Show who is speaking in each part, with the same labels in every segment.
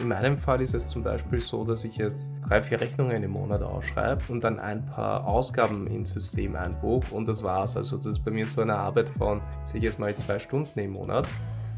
Speaker 1: In meinem Fall ist es zum Beispiel so, dass ich jetzt drei, vier Rechnungen im Monat ausschreibe und dann ein paar Ausgaben ins System einbuche und das war's. Also das ist bei mir so eine Arbeit von, sage ich jetzt mal, zwei Stunden im Monat.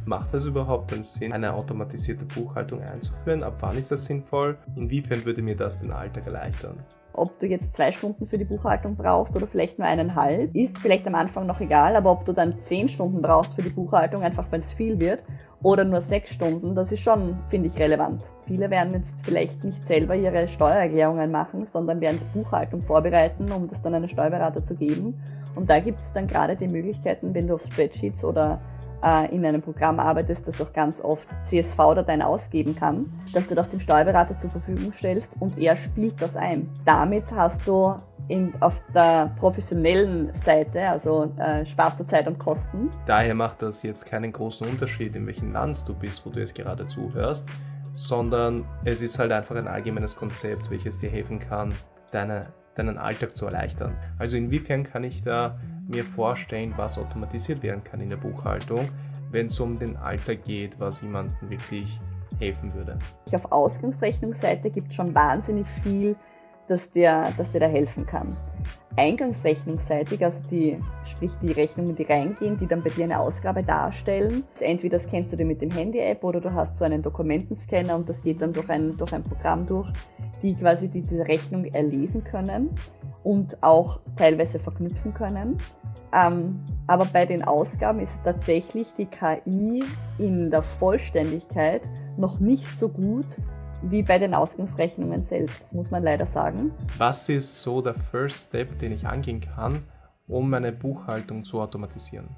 Speaker 1: Macht es überhaupt einen Sinn, eine automatisierte Buchhaltung einzuführen? Ab wann ist das sinnvoll? Inwiefern würde mir das den Alltag erleichtern?
Speaker 2: Ob du jetzt zwei Stunden für die Buchhaltung brauchst oder vielleicht nur eineinhalb, ist vielleicht am Anfang noch egal, aber ob du dann zehn Stunden brauchst für die Buchhaltung, einfach weil es viel wird, oder nur sechs Stunden, das ist schon, finde ich, relevant. Viele werden jetzt vielleicht nicht selber ihre Steuererklärungen machen, sondern werden die Buchhaltung vorbereiten, um das dann einem Steuerberater zu geben. Und da gibt es dann gerade die Möglichkeiten, wenn du auf Spreadsheets oder äh, in einem Programm arbeitest, das auch ganz oft CSV-Dateien ausgeben kann, dass du das dem Steuerberater zur Verfügung stellst und er spielt das ein. Damit hast du in, auf der professionellen Seite, also äh, sparst du Zeit und Kosten.
Speaker 1: Daher macht das jetzt keinen großen Unterschied, in welchem Land du bist, wo du jetzt gerade zuhörst, sondern es ist halt einfach ein allgemeines Konzept, welches dir helfen kann, deine, deinen Alltag zu erleichtern. Also inwiefern kann ich da mir vorstellen, was automatisiert werden kann in der Buchhaltung, wenn es um den Alltag geht, was jemandem wirklich helfen würde.
Speaker 2: Auf Ausgangsrechnungsseite gibt es schon wahnsinnig viel, das dir, das dir da helfen kann. Eingangsrechnungsseitig, also die, sprich die Rechnungen, die reingehen, die dann bei dir eine Ausgabe darstellen. Entweder das kennst du dir mit dem Handy-App oder du hast so einen Dokumentenscanner und das geht dann durch ein, durch ein Programm durch, die quasi diese Rechnung erlesen können und auch teilweise verknüpfen können. Ähm, aber bei den Ausgaben ist tatsächlich die KI in der Vollständigkeit noch nicht so gut wie bei den Ausgangsrechnungen selbst, muss man leider sagen.
Speaker 1: Was ist so der First Step, den ich angehen kann, um meine Buchhaltung zu automatisieren?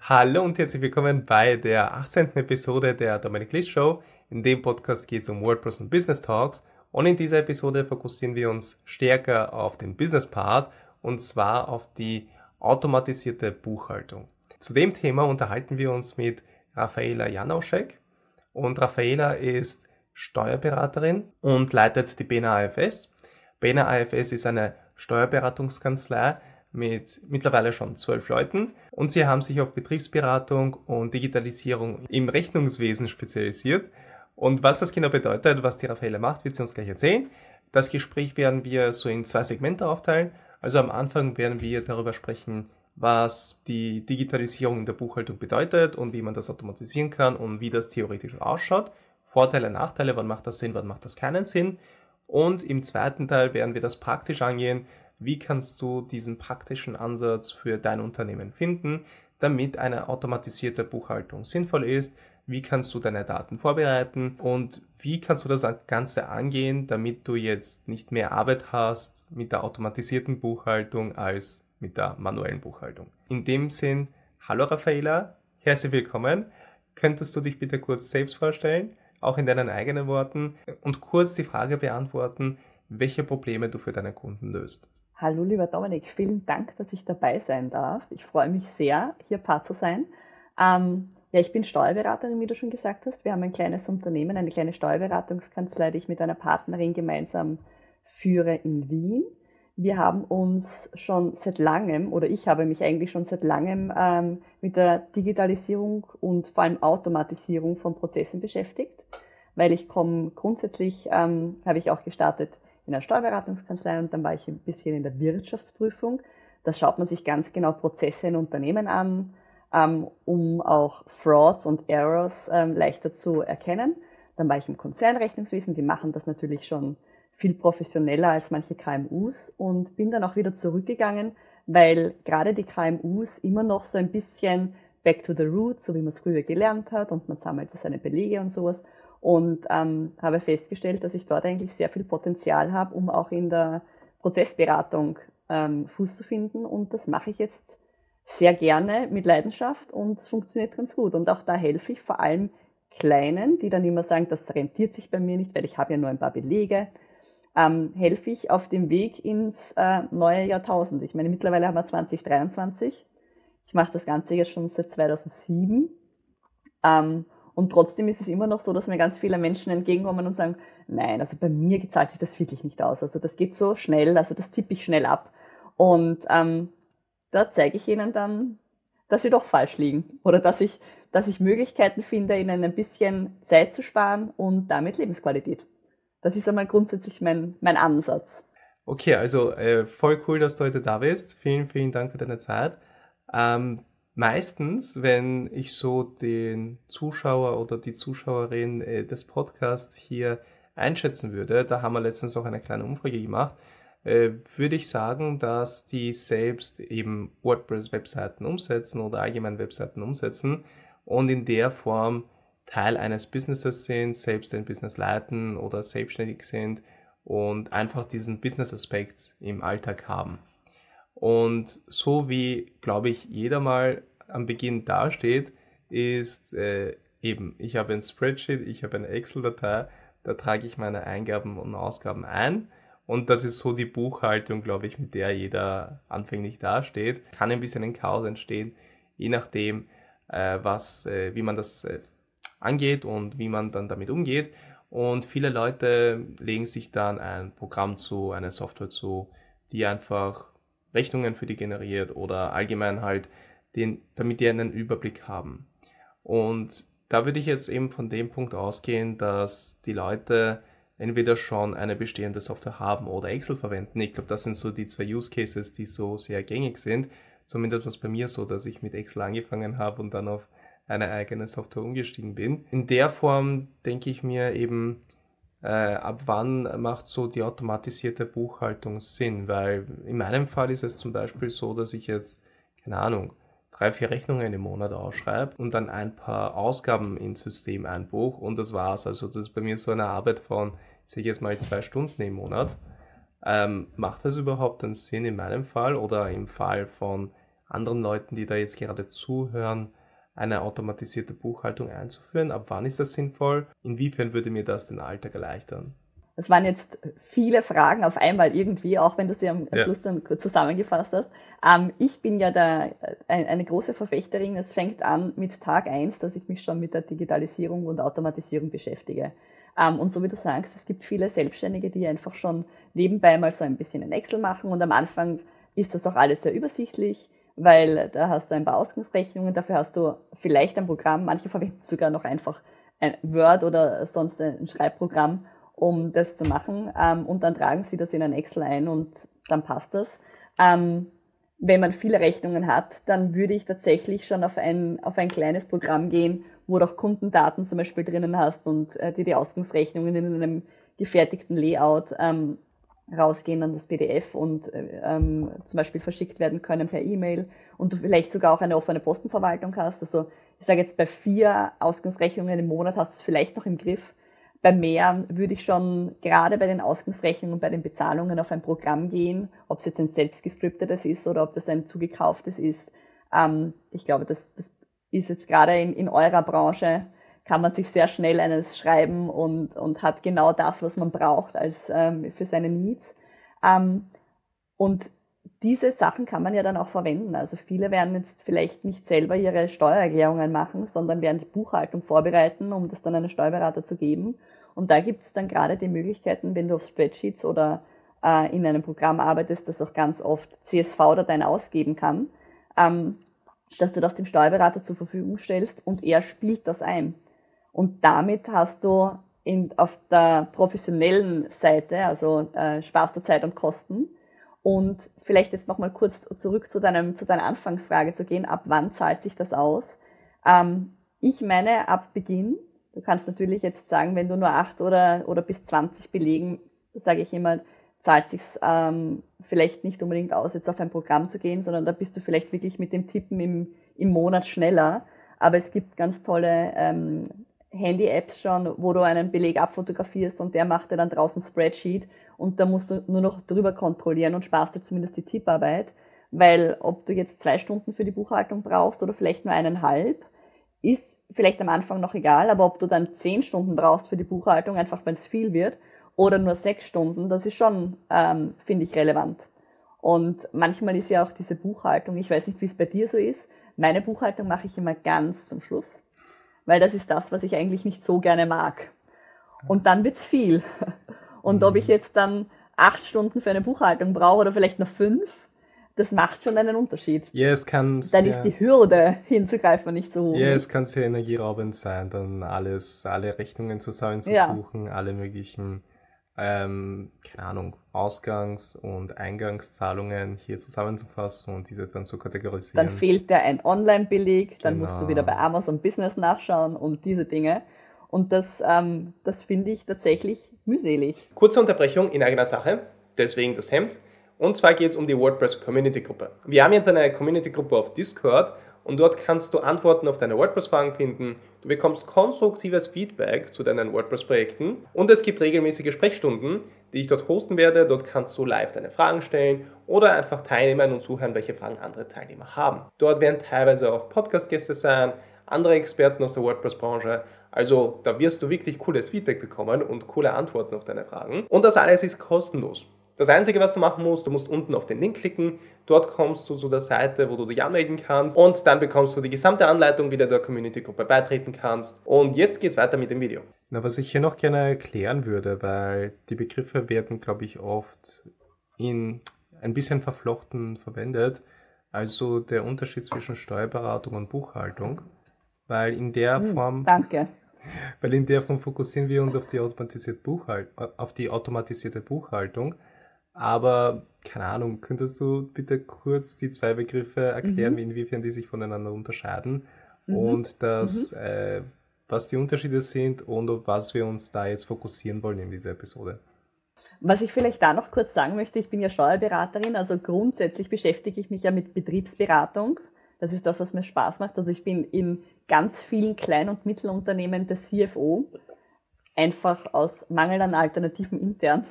Speaker 1: Hallo und herzlich willkommen bei der 18. Episode der Dominic List Show. In dem Podcast geht es um WordPress und Business Talks und in dieser Episode fokussieren wir uns stärker auf den Business Part und zwar auf die automatisierte Buchhaltung. Zu dem Thema unterhalten wir uns mit Raffaela Janauschek und Raffaela ist Steuerberaterin und leitet die BNA AFS. BNA AFS ist eine Steuerberatungskanzlei mit mittlerweile schon zwölf Leuten und sie haben sich auf Betriebsberatung und Digitalisierung im Rechnungswesen spezialisiert. Und was das genau bedeutet, was die Raffaele macht, wird sie uns gleich erzählen. Das Gespräch werden wir so in zwei Segmente aufteilen. Also am Anfang werden wir darüber sprechen, was die Digitalisierung in der Buchhaltung bedeutet und wie man das automatisieren kann und wie das theoretisch ausschaut. Vorteile, Nachteile, wann macht das Sinn, wann macht das keinen Sinn. Und im zweiten Teil werden wir das praktisch angehen. Wie kannst du diesen praktischen Ansatz für dein Unternehmen finden, damit eine automatisierte Buchhaltung sinnvoll ist? Wie kannst du deine Daten vorbereiten und wie kannst du das Ganze angehen, damit du jetzt nicht mehr Arbeit hast mit der automatisierten Buchhaltung als mit der manuellen Buchhaltung? In dem Sinn, hallo Raffaela, herzlich willkommen. Könntest du dich bitte kurz selbst vorstellen? Auch in deinen eigenen Worten und kurz die Frage beantworten, welche Probleme du für deine Kunden löst.
Speaker 2: Hallo lieber Dominik, vielen Dank, dass ich dabei sein darf. Ich freue mich sehr, hier Part zu sein. Ähm, ja, ich bin Steuerberaterin, wie du schon gesagt hast. Wir haben ein kleines Unternehmen, eine kleine Steuerberatungskanzlei, die ich mit einer Partnerin gemeinsam führe in Wien. Wir haben uns schon seit langem, oder ich habe mich eigentlich schon seit langem ähm, mit der Digitalisierung und vor allem Automatisierung von Prozessen beschäftigt, weil ich komme grundsätzlich, ähm, habe ich auch gestartet in der Steuerberatungskanzlei und dann war ich ein bisschen in der Wirtschaftsprüfung. Da schaut man sich ganz genau Prozesse in Unternehmen an, ähm, um auch Frauds und Errors ähm, leichter zu erkennen. Dann war ich im Konzernrechnungswesen, die machen das natürlich schon viel professioneller als manche KMUs und bin dann auch wieder zurückgegangen, weil gerade die KMUs immer noch so ein bisschen back to the roots, so wie man es früher gelernt hat und man sammelt seine Belege und sowas. Und ähm, habe festgestellt, dass ich dort eigentlich sehr viel Potenzial habe, um auch in der Prozessberatung ähm, Fuß zu finden. Und das mache ich jetzt sehr gerne mit Leidenschaft und es funktioniert ganz gut. Und auch da helfe ich vor allem Kleinen, die dann immer sagen, das rentiert sich bei mir nicht, weil ich habe ja nur ein paar Belege ähm, helfe ich auf dem Weg ins äh, neue Jahrtausend. Ich meine, mittlerweile haben wir 2023. Ich mache das Ganze jetzt schon seit 2007. Ähm, und trotzdem ist es immer noch so, dass mir ganz viele Menschen entgegenkommen und sagen, nein, also bei mir zahlt sich das wirklich nicht aus. Also das geht so schnell, also das tippe ich schnell ab. Und ähm, da zeige ich ihnen dann, dass sie doch falsch liegen oder dass ich, dass ich Möglichkeiten finde, ihnen ein bisschen Zeit zu sparen und damit Lebensqualität. Das ist einmal grundsätzlich mein, mein Ansatz.
Speaker 1: Okay, also äh, voll cool, dass du heute da bist. Vielen, vielen Dank für deine Zeit. Ähm, meistens, wenn ich so den Zuschauer oder die Zuschauerin äh, des Podcasts hier einschätzen würde, da haben wir letztens auch eine kleine Umfrage gemacht, äh, würde ich sagen, dass die selbst eben WordPress-Webseiten umsetzen oder allgemein Webseiten umsetzen und in der Form Teil eines Businesses sind, selbst ein Business leiten oder selbstständig sind und einfach diesen Business-Aspekt im Alltag haben. Und so wie, glaube ich, jeder mal am Beginn dasteht, ist äh, eben, ich habe ein Spreadsheet, ich habe eine Excel-Datei, da trage ich meine Eingaben und Ausgaben ein. Und das ist so die Buchhaltung, glaube ich, mit der jeder anfänglich dasteht. Kann ein bisschen ein Chaos entstehen, je nachdem, äh, was, äh, wie man das äh, angeht und wie man dann damit umgeht. Und viele Leute legen sich dann ein Programm zu, eine Software zu, die einfach Rechnungen für die generiert oder allgemein halt, den, damit die einen Überblick haben. Und da würde ich jetzt eben von dem Punkt ausgehen, dass die Leute entweder schon eine bestehende Software haben oder Excel verwenden. Ich glaube, das sind so die zwei Use Cases, die so sehr gängig sind. Zumindest war es bei mir so, dass ich mit Excel angefangen habe und dann auf eine eigene Software umgestiegen bin. In der Form denke ich mir eben, äh, ab wann macht so die automatisierte Buchhaltung Sinn? Weil in meinem Fall ist es zum Beispiel so, dass ich jetzt, keine Ahnung, drei, vier Rechnungen im Monat ausschreibe und dann ein paar Ausgaben ins System einbuche und das war's. Also das ist bei mir so eine Arbeit von, ich jetzt mal zwei Stunden im Monat. Ähm, macht das überhaupt einen Sinn in meinem Fall oder im Fall von anderen Leuten, die da jetzt gerade zuhören? Eine automatisierte Buchhaltung einzuführen? Ab wann ist das sinnvoll? Inwiefern würde mir das den Alltag erleichtern?
Speaker 2: Das waren jetzt viele Fragen auf einmal irgendwie, auch wenn du sie am ja. Schluss dann zusammengefasst hast. Ähm, ich bin ja da eine große Verfechterin. Es fängt an mit Tag eins, dass ich mich schon mit der Digitalisierung und Automatisierung beschäftige. Ähm, und so wie du sagst, es gibt viele Selbstständige, die einfach schon nebenbei mal so ein bisschen in Excel machen und am Anfang ist das auch alles sehr übersichtlich weil da hast du ein paar Ausgangsrechnungen, dafür hast du vielleicht ein Programm, manche verwenden sogar noch einfach ein Word oder sonst ein Schreibprogramm, um das zu machen ähm, und dann tragen sie das in ein Excel ein und dann passt das. Ähm, wenn man viele Rechnungen hat, dann würde ich tatsächlich schon auf ein, auf ein kleines Programm gehen, wo du auch Kundendaten zum Beispiel drinnen hast und äh, dir die Ausgangsrechnungen in einem gefertigten Layout ähm, rausgehen an das PDF und äh, ähm, zum Beispiel verschickt werden können per E-Mail und du vielleicht sogar auch eine offene Postenverwaltung hast. Also ich sage jetzt bei vier Ausgangsrechnungen im Monat hast du es vielleicht noch im Griff. Bei mehr würde ich schon gerade bei den Ausgangsrechnungen und bei den Bezahlungen auf ein Programm gehen, ob es jetzt ein selbstgescriptetes ist oder ob das ein zugekauftes ist. Ähm, ich glaube, das, das ist jetzt gerade in, in eurer Branche kann man sich sehr schnell eines schreiben und, und hat genau das, was man braucht als ähm, für seine Needs. Ähm, und diese Sachen kann man ja dann auch verwenden. Also viele werden jetzt vielleicht nicht selber ihre Steuererklärungen machen, sondern werden die Buchhaltung vorbereiten, um das dann einem Steuerberater zu geben. Und da gibt es dann gerade die Möglichkeiten, wenn du auf Spreadsheets oder äh, in einem Programm arbeitest, das auch ganz oft CSV-Dateien ausgeben kann, ähm, dass du das dem Steuerberater zur Verfügung stellst und er spielt das ein. Und damit hast du in, auf der professionellen Seite, also äh, sparst du Zeit und Kosten. Und vielleicht jetzt nochmal kurz zurück zu, deinem, zu deiner Anfangsfrage zu gehen, ab wann zahlt sich das aus? Ähm, ich meine ab Beginn. Du kannst natürlich jetzt sagen, wenn du nur acht oder, oder bis 20 belegen, sage ich immer, zahlt sich ähm, vielleicht nicht unbedingt aus, jetzt auf ein Programm zu gehen, sondern da bist du vielleicht wirklich mit dem Tippen im, im Monat schneller. Aber es gibt ganz tolle ähm, Handy-Apps schon, wo du einen Beleg abfotografierst und der macht dir dann draußen Spreadsheet und da musst du nur noch drüber kontrollieren und sparst dir zumindest die Tipparbeit, weil ob du jetzt zwei Stunden für die Buchhaltung brauchst oder vielleicht nur eineinhalb, ist vielleicht am Anfang noch egal, aber ob du dann zehn Stunden brauchst für die Buchhaltung, einfach weil es viel wird, oder nur sechs Stunden, das ist schon, ähm, finde ich, relevant. Und manchmal ist ja auch diese Buchhaltung, ich weiß nicht, wie es bei dir so ist, meine Buchhaltung mache ich immer ganz zum Schluss weil das ist das, was ich eigentlich nicht so gerne mag. Und dann wird's viel. Und ob ich mhm. jetzt dann acht Stunden für eine Buchhaltung brauche oder vielleicht noch fünf, das macht schon einen Unterschied.
Speaker 1: Ja, es kann
Speaker 2: Dann ist die Hürde hinzugreifen nicht so hoch.
Speaker 1: Ja, es kann sehr energieraubend sein, dann alles, alle Rechnungen zusammenzusuchen, ja. alle möglichen, ähm, keine Ahnung, Ausgangs- und Eingangszahlungen hier zusammenzufassen und diese dann zu kategorisieren.
Speaker 2: Dann fehlt dir ein Online-Beleg, dann genau. musst du wieder bei genau. Amazon Business nachschauen und diese Dinge. Und das, ähm, das finde ich tatsächlich mühselig.
Speaker 1: Kurze Unterbrechung in eigener Sache, deswegen das Hemd. Und zwar geht es um die WordPress Community Gruppe. Wir haben jetzt eine Community Gruppe auf Discord und dort kannst du Antworten auf deine WordPress-Fragen finden. Du bekommst konstruktives Feedback zu deinen WordPress-Projekten und es gibt regelmäßige Sprechstunden, die ich dort hosten werde. Dort kannst du live deine Fragen stellen oder einfach teilnehmen und zuhören, welche Fragen andere Teilnehmer haben. Dort werden teilweise auch Podcast-Gäste sein, andere Experten aus der WordPress-Branche. Also da wirst du wirklich cooles Feedback bekommen und coole Antworten auf deine Fragen. Und das alles ist kostenlos. Das Einzige, was du machen musst, du musst unten auf den Link klicken. Dort kommst du zu der Seite, wo du dich anmelden kannst. Und dann bekommst du die gesamte Anleitung, wie du der Community-Gruppe beitreten kannst. Und jetzt geht's weiter mit dem Video. Na, was ich hier noch gerne erklären würde, weil die Begriffe werden, glaube ich, oft in ein bisschen verflochten verwendet. Also der Unterschied zwischen Steuerberatung und Buchhaltung. Weil in der hm, Form.
Speaker 2: Danke.
Speaker 1: Weil in der Form fokussieren wir uns auf die automatisierte, Buchhalt auf die automatisierte Buchhaltung. Aber keine Ahnung, könntest du bitte kurz die zwei Begriffe erklären, mhm. inwiefern die sich voneinander unterscheiden mhm. und das, mhm. äh, was die Unterschiede sind und auf was wir uns da jetzt fokussieren wollen in dieser Episode?
Speaker 2: Was ich vielleicht da noch kurz sagen möchte, ich bin ja Steuerberaterin, also grundsätzlich beschäftige ich mich ja mit Betriebsberatung. Das ist das, was mir Spaß macht. Also ich bin in ganz vielen Klein- und Mittelunternehmen der CFO, einfach aus Mangel an Alternativen intern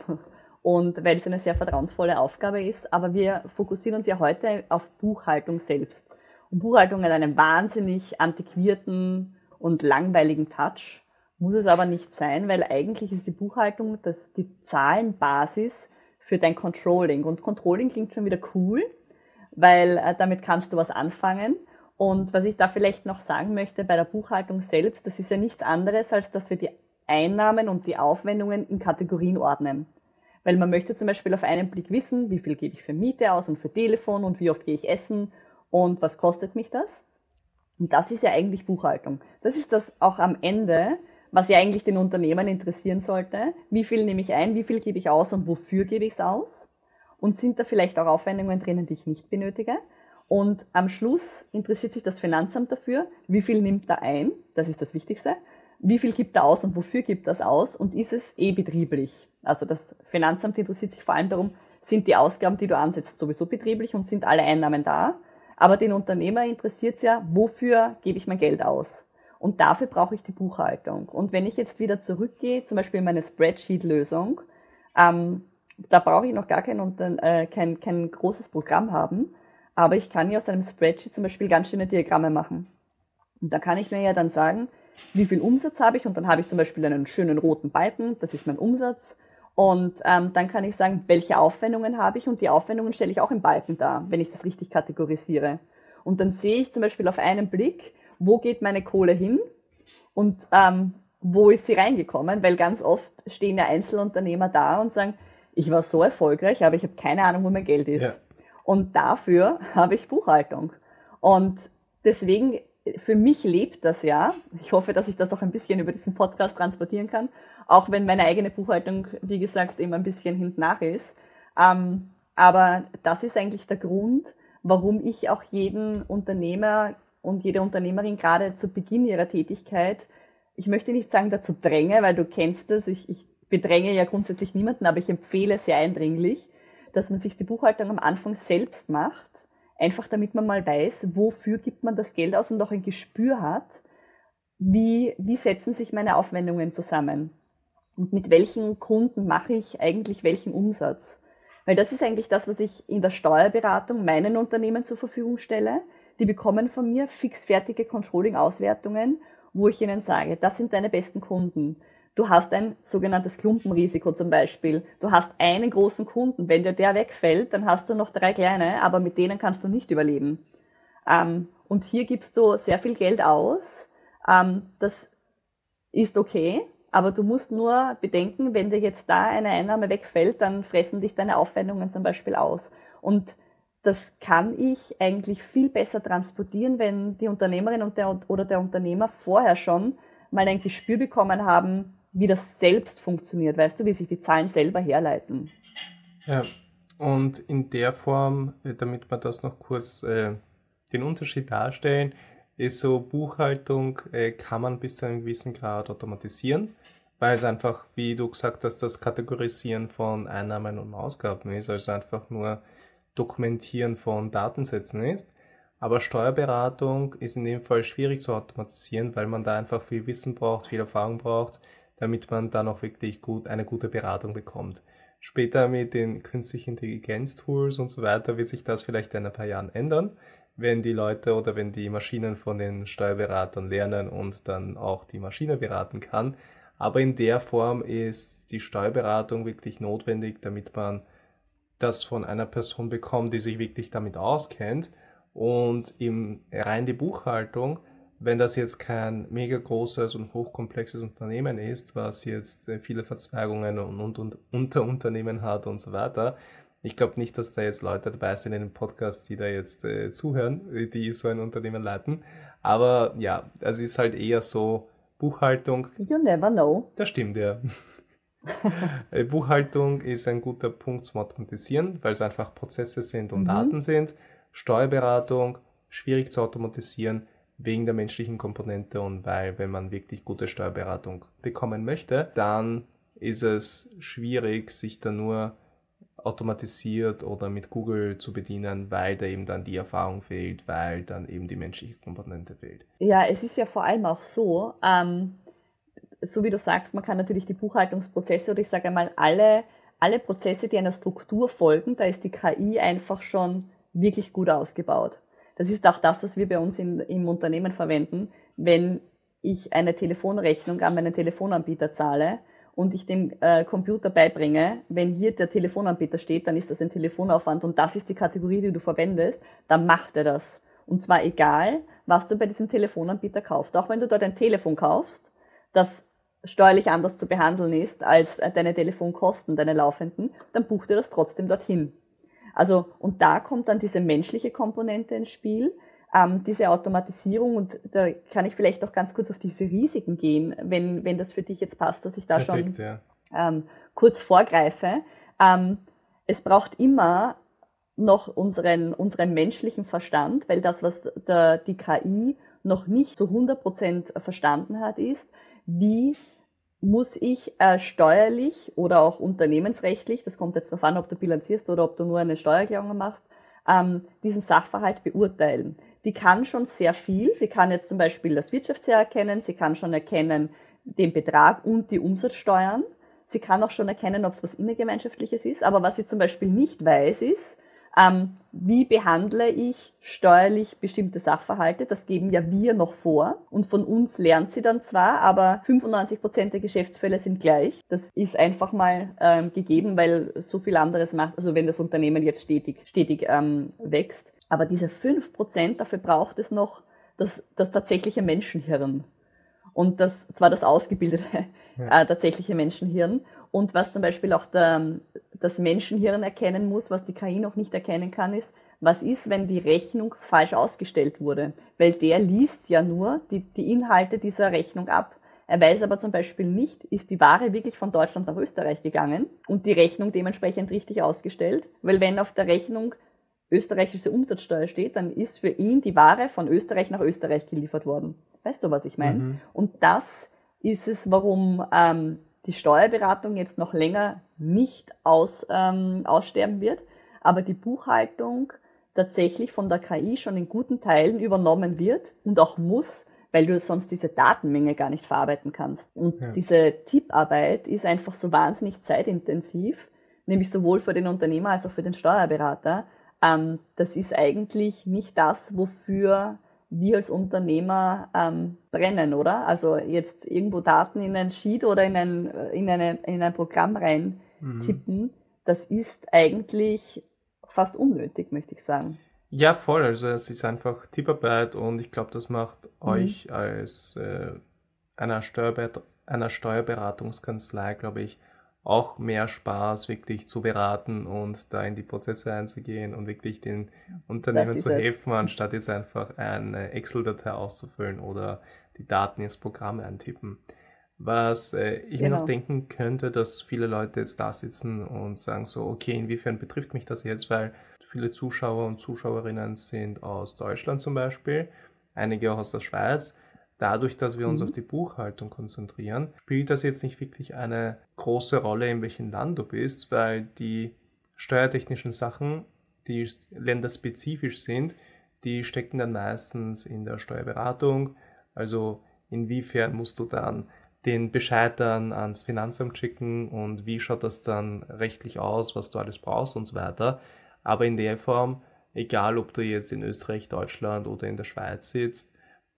Speaker 2: und weil es eine sehr vertrauensvolle Aufgabe ist. Aber wir fokussieren uns ja heute auf Buchhaltung selbst. Und Buchhaltung hat einen wahnsinnig antiquierten und langweiligen Touch. Muss es aber nicht sein, weil eigentlich ist die Buchhaltung das, die Zahlenbasis für dein Controlling. Und Controlling klingt schon wieder cool, weil äh, damit kannst du was anfangen. Und was ich da vielleicht noch sagen möchte bei der Buchhaltung selbst, das ist ja nichts anderes, als dass wir die Einnahmen und die Aufwendungen in Kategorien ordnen. Weil man möchte zum Beispiel auf einen Blick wissen, wie viel gebe ich für Miete aus und für Telefon und wie oft gehe ich essen und was kostet mich das. Und das ist ja eigentlich Buchhaltung. Das ist das auch am Ende, was ja eigentlich den Unternehmern interessieren sollte. Wie viel nehme ich ein, wie viel gebe ich aus und wofür gebe ich es aus? Und sind da vielleicht auch Aufwendungen drinnen, die ich nicht benötige? Und am Schluss interessiert sich das Finanzamt dafür, wie viel nimmt er ein, das ist das Wichtigste, wie viel gibt er aus und wofür gibt das aus und ist es eh betrieblich? Also das Finanzamt interessiert sich vor allem darum, sind die Ausgaben, die du ansetzt, sowieso betrieblich und sind alle Einnahmen da? Aber den Unternehmer interessiert es ja, wofür gebe ich mein Geld aus? Und dafür brauche ich die Buchhaltung. Und wenn ich jetzt wieder zurückgehe, zum Beispiel in meine Spreadsheet-Lösung, ähm, da brauche ich noch gar kein, äh, kein, kein großes Programm haben, aber ich kann ja aus einem Spreadsheet zum Beispiel ganz schöne Diagramme machen. Und da kann ich mir ja dann sagen, wie viel Umsatz habe ich und dann habe ich zum Beispiel einen schönen roten Balken, das ist mein Umsatz. Und ähm, dann kann ich sagen, welche Aufwendungen habe ich und die Aufwendungen stelle ich auch im Balken dar, wenn ich das richtig kategorisiere. Und dann sehe ich zum Beispiel auf einen Blick, wo geht meine Kohle hin und ähm, wo ist sie reingekommen, weil ganz oft stehen ja Einzelunternehmer da und sagen, ich war so erfolgreich, aber ich habe keine Ahnung, wo mein Geld ist. Ja. Und dafür habe ich Buchhaltung. Und deswegen für mich lebt das ja. Ich hoffe, dass ich das auch ein bisschen über diesen Podcast transportieren kann, auch wenn meine eigene Buchhaltung, wie gesagt, immer ein bisschen hinten nach ist. Ähm, aber das ist eigentlich der Grund, warum ich auch jeden Unternehmer und jede Unternehmerin gerade zu Beginn ihrer Tätigkeit, ich möchte nicht sagen dazu dränge, weil du kennst das, ich, ich bedränge ja grundsätzlich niemanden, aber ich empfehle sehr eindringlich, dass man sich die Buchhaltung am Anfang selbst macht Einfach damit man mal weiß, wofür gibt man das Geld aus und auch ein Gespür hat, wie, wie setzen sich meine Aufwendungen zusammen und mit welchen Kunden mache ich eigentlich welchen Umsatz. Weil das ist eigentlich das, was ich in der Steuerberatung meinen Unternehmen zur Verfügung stelle. Die bekommen von mir fixfertige Controlling-Auswertungen, wo ich ihnen sage, das sind deine besten Kunden. Du hast ein sogenanntes Klumpenrisiko zum Beispiel. Du hast einen großen Kunden. Wenn dir der wegfällt, dann hast du noch drei kleine, aber mit denen kannst du nicht überleben. Ähm, und hier gibst du sehr viel Geld aus. Ähm, das ist okay, aber du musst nur bedenken, wenn dir jetzt da eine Einnahme wegfällt, dann fressen dich deine Aufwendungen zum Beispiel aus. Und das kann ich eigentlich viel besser transportieren, wenn die Unternehmerin und der, oder der Unternehmer vorher schon mal ein Gespür bekommen haben, wie das selbst funktioniert, weißt du, wie sich die Zahlen selber herleiten.
Speaker 1: Ja, und in der Form, äh, damit wir das noch kurz äh, den Unterschied darstellen, ist so Buchhaltung äh, kann man bis zu einem gewissen Grad automatisieren, weil es einfach, wie du gesagt hast, das Kategorisieren von Einnahmen und Ausgaben ist, also einfach nur Dokumentieren von Datensätzen ist. Aber Steuerberatung ist in dem Fall schwierig zu automatisieren, weil man da einfach viel Wissen braucht, viel Erfahrung braucht, damit man dann auch wirklich gut eine gute Beratung bekommt. Später mit den künstlichen Intelligenz-Tools und so weiter wird sich das vielleicht in ein paar Jahren ändern, wenn die Leute oder wenn die Maschinen von den Steuerberatern lernen und dann auch die Maschine beraten kann. Aber in der Form ist die Steuerberatung wirklich notwendig, damit man das von einer Person bekommt, die sich wirklich damit auskennt. Und im rein die Buchhaltung, wenn das jetzt kein mega großes und hochkomplexes Unternehmen ist, was jetzt äh, viele Verzweigungen und, und, und Unterunternehmen hat und so weiter, ich glaube nicht, dass da jetzt Leute dabei sind in dem Podcast, die da jetzt äh, zuhören, die so ein Unternehmen leiten. Aber ja, es ist halt eher so Buchhaltung.
Speaker 2: You never know.
Speaker 1: Das stimmt, ja. Äh, Buchhaltung ist ein guter Punkt zum Automatisieren, weil es einfach Prozesse sind und mhm. Daten sind. Steuerberatung schwierig zu automatisieren wegen der menschlichen Komponente und weil, wenn man wirklich gute Steuerberatung bekommen möchte, dann ist es schwierig, sich da nur automatisiert oder mit Google zu bedienen, weil da eben dann die Erfahrung fehlt, weil dann eben die menschliche Komponente fehlt.
Speaker 2: Ja, es ist ja vor allem auch so, ähm, so wie du sagst, man kann natürlich die Buchhaltungsprozesse oder ich sage einmal alle, alle Prozesse, die einer Struktur folgen, da ist die KI einfach schon wirklich gut ausgebaut. Das ist auch das, was wir bei uns in, im Unternehmen verwenden. Wenn ich eine Telefonrechnung an meinen Telefonanbieter zahle, und ich dem äh, Computer beibringe, wenn hier der Telefonanbieter steht, dann ist das ein Telefonaufwand und das ist die Kategorie, die du verwendest, dann macht er das. Und zwar egal, was du bei diesem Telefonanbieter kaufst. Auch wenn du dort ein Telefon kaufst, das steuerlich anders zu behandeln ist als äh, deine Telefonkosten, deine laufenden, dann bucht er das trotzdem dorthin. Also, und da kommt dann diese menschliche Komponente ins Spiel, ähm, diese Automatisierung und da kann ich vielleicht auch ganz kurz auf diese Risiken gehen, wenn, wenn das für dich jetzt passt, dass ich da Perfekt, schon ja. ähm, kurz vorgreife. Ähm, es braucht immer noch unseren, unseren menschlichen Verstand, weil das, was der, die KI noch nicht zu 100% verstanden hat, ist, wie muss ich äh, steuerlich oder auch unternehmensrechtlich, das kommt jetzt darauf an, ob du bilanzierst oder ob du nur eine Steuererklärung machst, ähm, diesen Sachverhalt beurteilen die kann schon sehr viel. Sie kann jetzt zum Beispiel das Wirtschaftsjahr erkennen, sie kann schon erkennen den Betrag und die Umsatzsteuern. Sie kann auch schon erkennen, ob es was innergemeinschaftliches ist. Aber was sie zum Beispiel nicht weiß, ist, ähm, wie behandle ich steuerlich bestimmte Sachverhalte? Das geben ja wir noch vor. Und von uns lernt sie dann zwar, aber 95 Prozent der Geschäftsfälle sind gleich. Das ist einfach mal ähm, gegeben, weil so viel anderes macht. Also wenn das Unternehmen jetzt stetig, stetig ähm, wächst, aber diese 5%, dafür braucht es noch das, das tatsächliche Menschenhirn. Und das zwar das ausgebildete ja. äh, tatsächliche Menschenhirn. Und was zum Beispiel auch der, das Menschenhirn erkennen muss, was die KI noch nicht erkennen kann, ist, was ist, wenn die Rechnung falsch ausgestellt wurde? Weil der liest ja nur die, die Inhalte dieser Rechnung ab. Er weiß aber zum Beispiel nicht, ist die Ware wirklich von Deutschland nach Österreich gegangen und die Rechnung dementsprechend richtig ausgestellt? Weil wenn auf der Rechnung österreichische Umsatzsteuer steht, dann ist für ihn die Ware von Österreich nach Österreich geliefert worden. Weißt du, was ich meine? Mhm. Und das ist es, warum ähm, die Steuerberatung jetzt noch länger nicht aus, ähm, aussterben wird, aber die Buchhaltung tatsächlich von der KI schon in guten Teilen übernommen wird und auch muss, weil du sonst diese Datenmenge gar nicht verarbeiten kannst. Und ja. diese Tipparbeit ist einfach so wahnsinnig zeitintensiv, nämlich sowohl für den Unternehmer als auch für den Steuerberater, ähm, das ist eigentlich nicht das, wofür wir als Unternehmer ähm, brennen, oder? Also jetzt irgendwo Daten in ein Sheet oder in ein, in eine, in ein Programm rein mhm. tippen, das ist eigentlich fast unnötig, möchte ich sagen.
Speaker 1: Ja, voll. Also es ist einfach Tipparbeit und ich glaube, das macht mhm. euch als äh, einer, Steuerber einer Steuerberatungskanzlei, glaube ich, auch mehr Spaß, wirklich zu beraten und da in die Prozesse einzugehen und wirklich den Unternehmen zu helfen, es. anstatt jetzt einfach eine Excel-Datei auszufüllen oder die Daten ins Programm eintippen. Was äh, ich genau. mir noch genau. denken könnte, dass viele Leute jetzt da sitzen und sagen so, okay, inwiefern betrifft mich das jetzt, weil viele Zuschauer und Zuschauerinnen sind aus Deutschland zum Beispiel, einige auch aus der Schweiz dadurch, dass wir uns mhm. auf die Buchhaltung konzentrieren, spielt das jetzt nicht wirklich eine große Rolle, in welchem Land du bist, weil die steuertechnischen Sachen, die länderspezifisch sind, die stecken dann meistens in der Steuerberatung. Also inwiefern musst du dann den Bescheid dann ans Finanzamt schicken und wie schaut das dann rechtlich aus, was du alles brauchst und so weiter. Aber in der Form, egal ob du jetzt in Österreich, Deutschland oder in der Schweiz sitzt,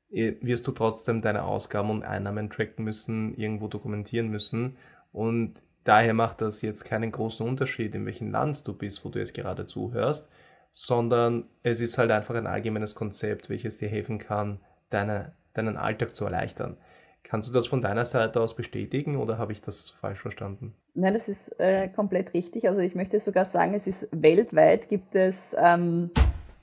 Speaker 1: wirst du trotzdem deine Ausgaben und Einnahmen tracken müssen, irgendwo dokumentieren müssen. Und daher macht das jetzt keinen großen Unterschied, in welchem Land du bist, wo du jetzt gerade zuhörst, sondern es ist halt einfach ein allgemeines Konzept, welches dir helfen kann, deine, deinen Alltag zu erleichtern. Kannst du das von deiner Seite aus bestätigen oder habe ich das falsch verstanden?
Speaker 2: Nein, das ist äh, komplett richtig. Also ich möchte sogar sagen, es ist weltweit gibt es ähm,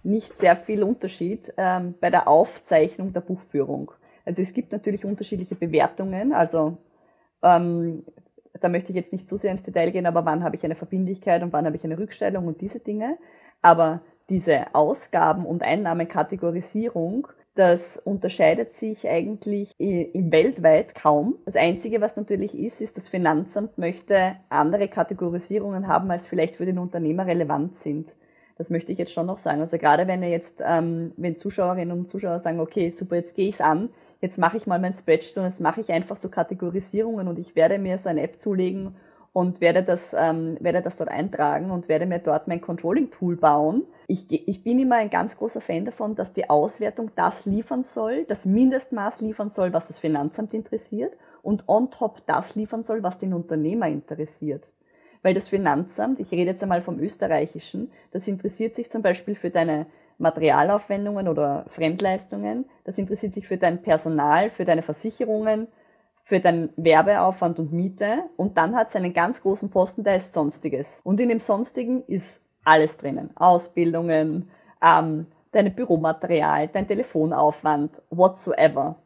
Speaker 2: nicht sehr viel Unterschied ähm, bei der Aufzeichnung der Buchführung. Also es gibt natürlich unterschiedliche Bewertungen. Also ähm, da möchte ich jetzt nicht zu sehr ins Detail gehen, aber wann habe ich eine Verbindlichkeit und wann habe ich eine Rückstellung und diese Dinge. Aber diese Ausgaben- und Einnahmekategorisierung, das unterscheidet sich eigentlich weltweit kaum. Das Einzige, was natürlich ist, ist, das Finanzamt möchte andere Kategorisierungen haben, als vielleicht für den Unternehmer relevant sind. Das möchte ich jetzt schon noch sagen. Also gerade wenn ihr jetzt, ähm, wenn Zuschauerinnen und Zuschauer sagen, okay, super, jetzt gehe ich es an, jetzt mache ich mal mein Spreadsheet und jetzt mache ich einfach so Kategorisierungen und ich werde mir so eine App zulegen und werde das, ähm, werde das dort eintragen und werde mir dort mein Controlling-Tool bauen. Ich, ich bin immer ein ganz großer Fan davon, dass die Auswertung das liefern soll, das Mindestmaß liefern soll, was das Finanzamt interessiert und on top das liefern soll, was den Unternehmer interessiert. Weil das Finanzamt, ich rede jetzt einmal vom österreichischen, das interessiert sich zum Beispiel für deine Materialaufwendungen oder Fremdleistungen, das interessiert sich für dein Personal, für deine Versicherungen, für deinen Werbeaufwand und Miete und dann hat es einen ganz großen Posten, der ist Sonstiges. Und in dem Sonstigen ist alles drinnen. Ausbildungen, ähm, dein Büromaterial, dein Telefonaufwand, whatsoever.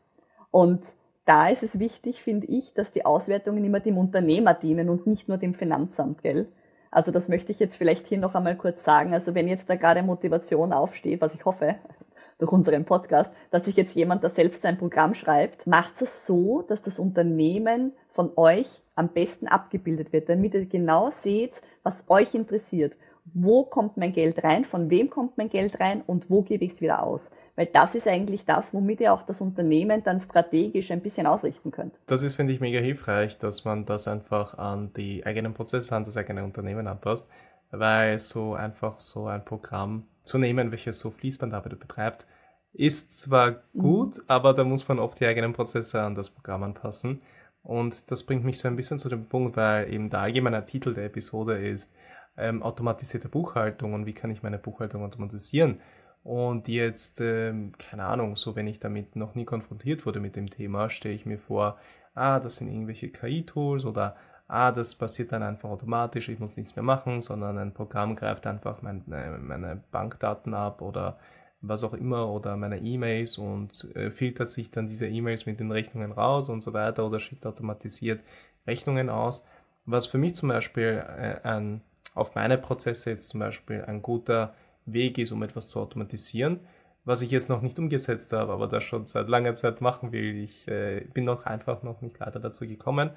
Speaker 2: Und da ist es wichtig, finde ich, dass die Auswertungen immer dem Unternehmer dienen und nicht nur dem Finanzamt, gell? Also das möchte ich jetzt vielleicht hier noch einmal kurz sagen. Also wenn jetzt da gerade Motivation aufsteht, was ich hoffe, durch unseren Podcast, dass sich jetzt jemand da selbst sein Programm schreibt, macht es so, dass das Unternehmen von euch am besten abgebildet wird, damit ihr genau seht, was euch interessiert. Wo kommt mein Geld rein, von wem kommt mein Geld rein und wo gebe ich es wieder aus? Weil das ist eigentlich das, womit ihr auch das Unternehmen dann strategisch ein bisschen ausrichten könnt.
Speaker 1: Das ist, finde ich, mega hilfreich, dass man das einfach an die eigenen Prozesse, an das eigene Unternehmen anpasst, weil so einfach so ein Programm zu nehmen, welches so Fließbandarbeit betreibt, ist zwar mhm. gut, mhm. aber da muss man oft die eigenen Prozesse an das Programm anpassen. Und das bringt mich so ein bisschen zu dem Punkt, weil eben der allgemeine Titel der Episode ist ähm, automatisierte Buchhaltung und wie kann ich meine Buchhaltung automatisieren. Und jetzt, ähm, keine Ahnung, so wenn ich damit noch nie konfrontiert wurde mit dem Thema, stelle ich mir vor, ah, das sind irgendwelche KI-Tools oder ah, das passiert dann einfach automatisch, ich muss nichts mehr machen, sondern ein Programm greift einfach meine, meine Bankdaten ab oder was auch immer oder meine E-Mails und äh, filtert sich dann diese E-Mails mit den Rechnungen raus und so weiter oder schickt automatisiert Rechnungen aus. Was für mich zum Beispiel äh, ein, auf meine Prozesse jetzt zum Beispiel ein guter Weg ist, um etwas zu automatisieren, was ich jetzt noch nicht umgesetzt habe, aber das schon seit langer Zeit machen will. Ich äh, bin noch einfach noch nicht leider dazu gekommen,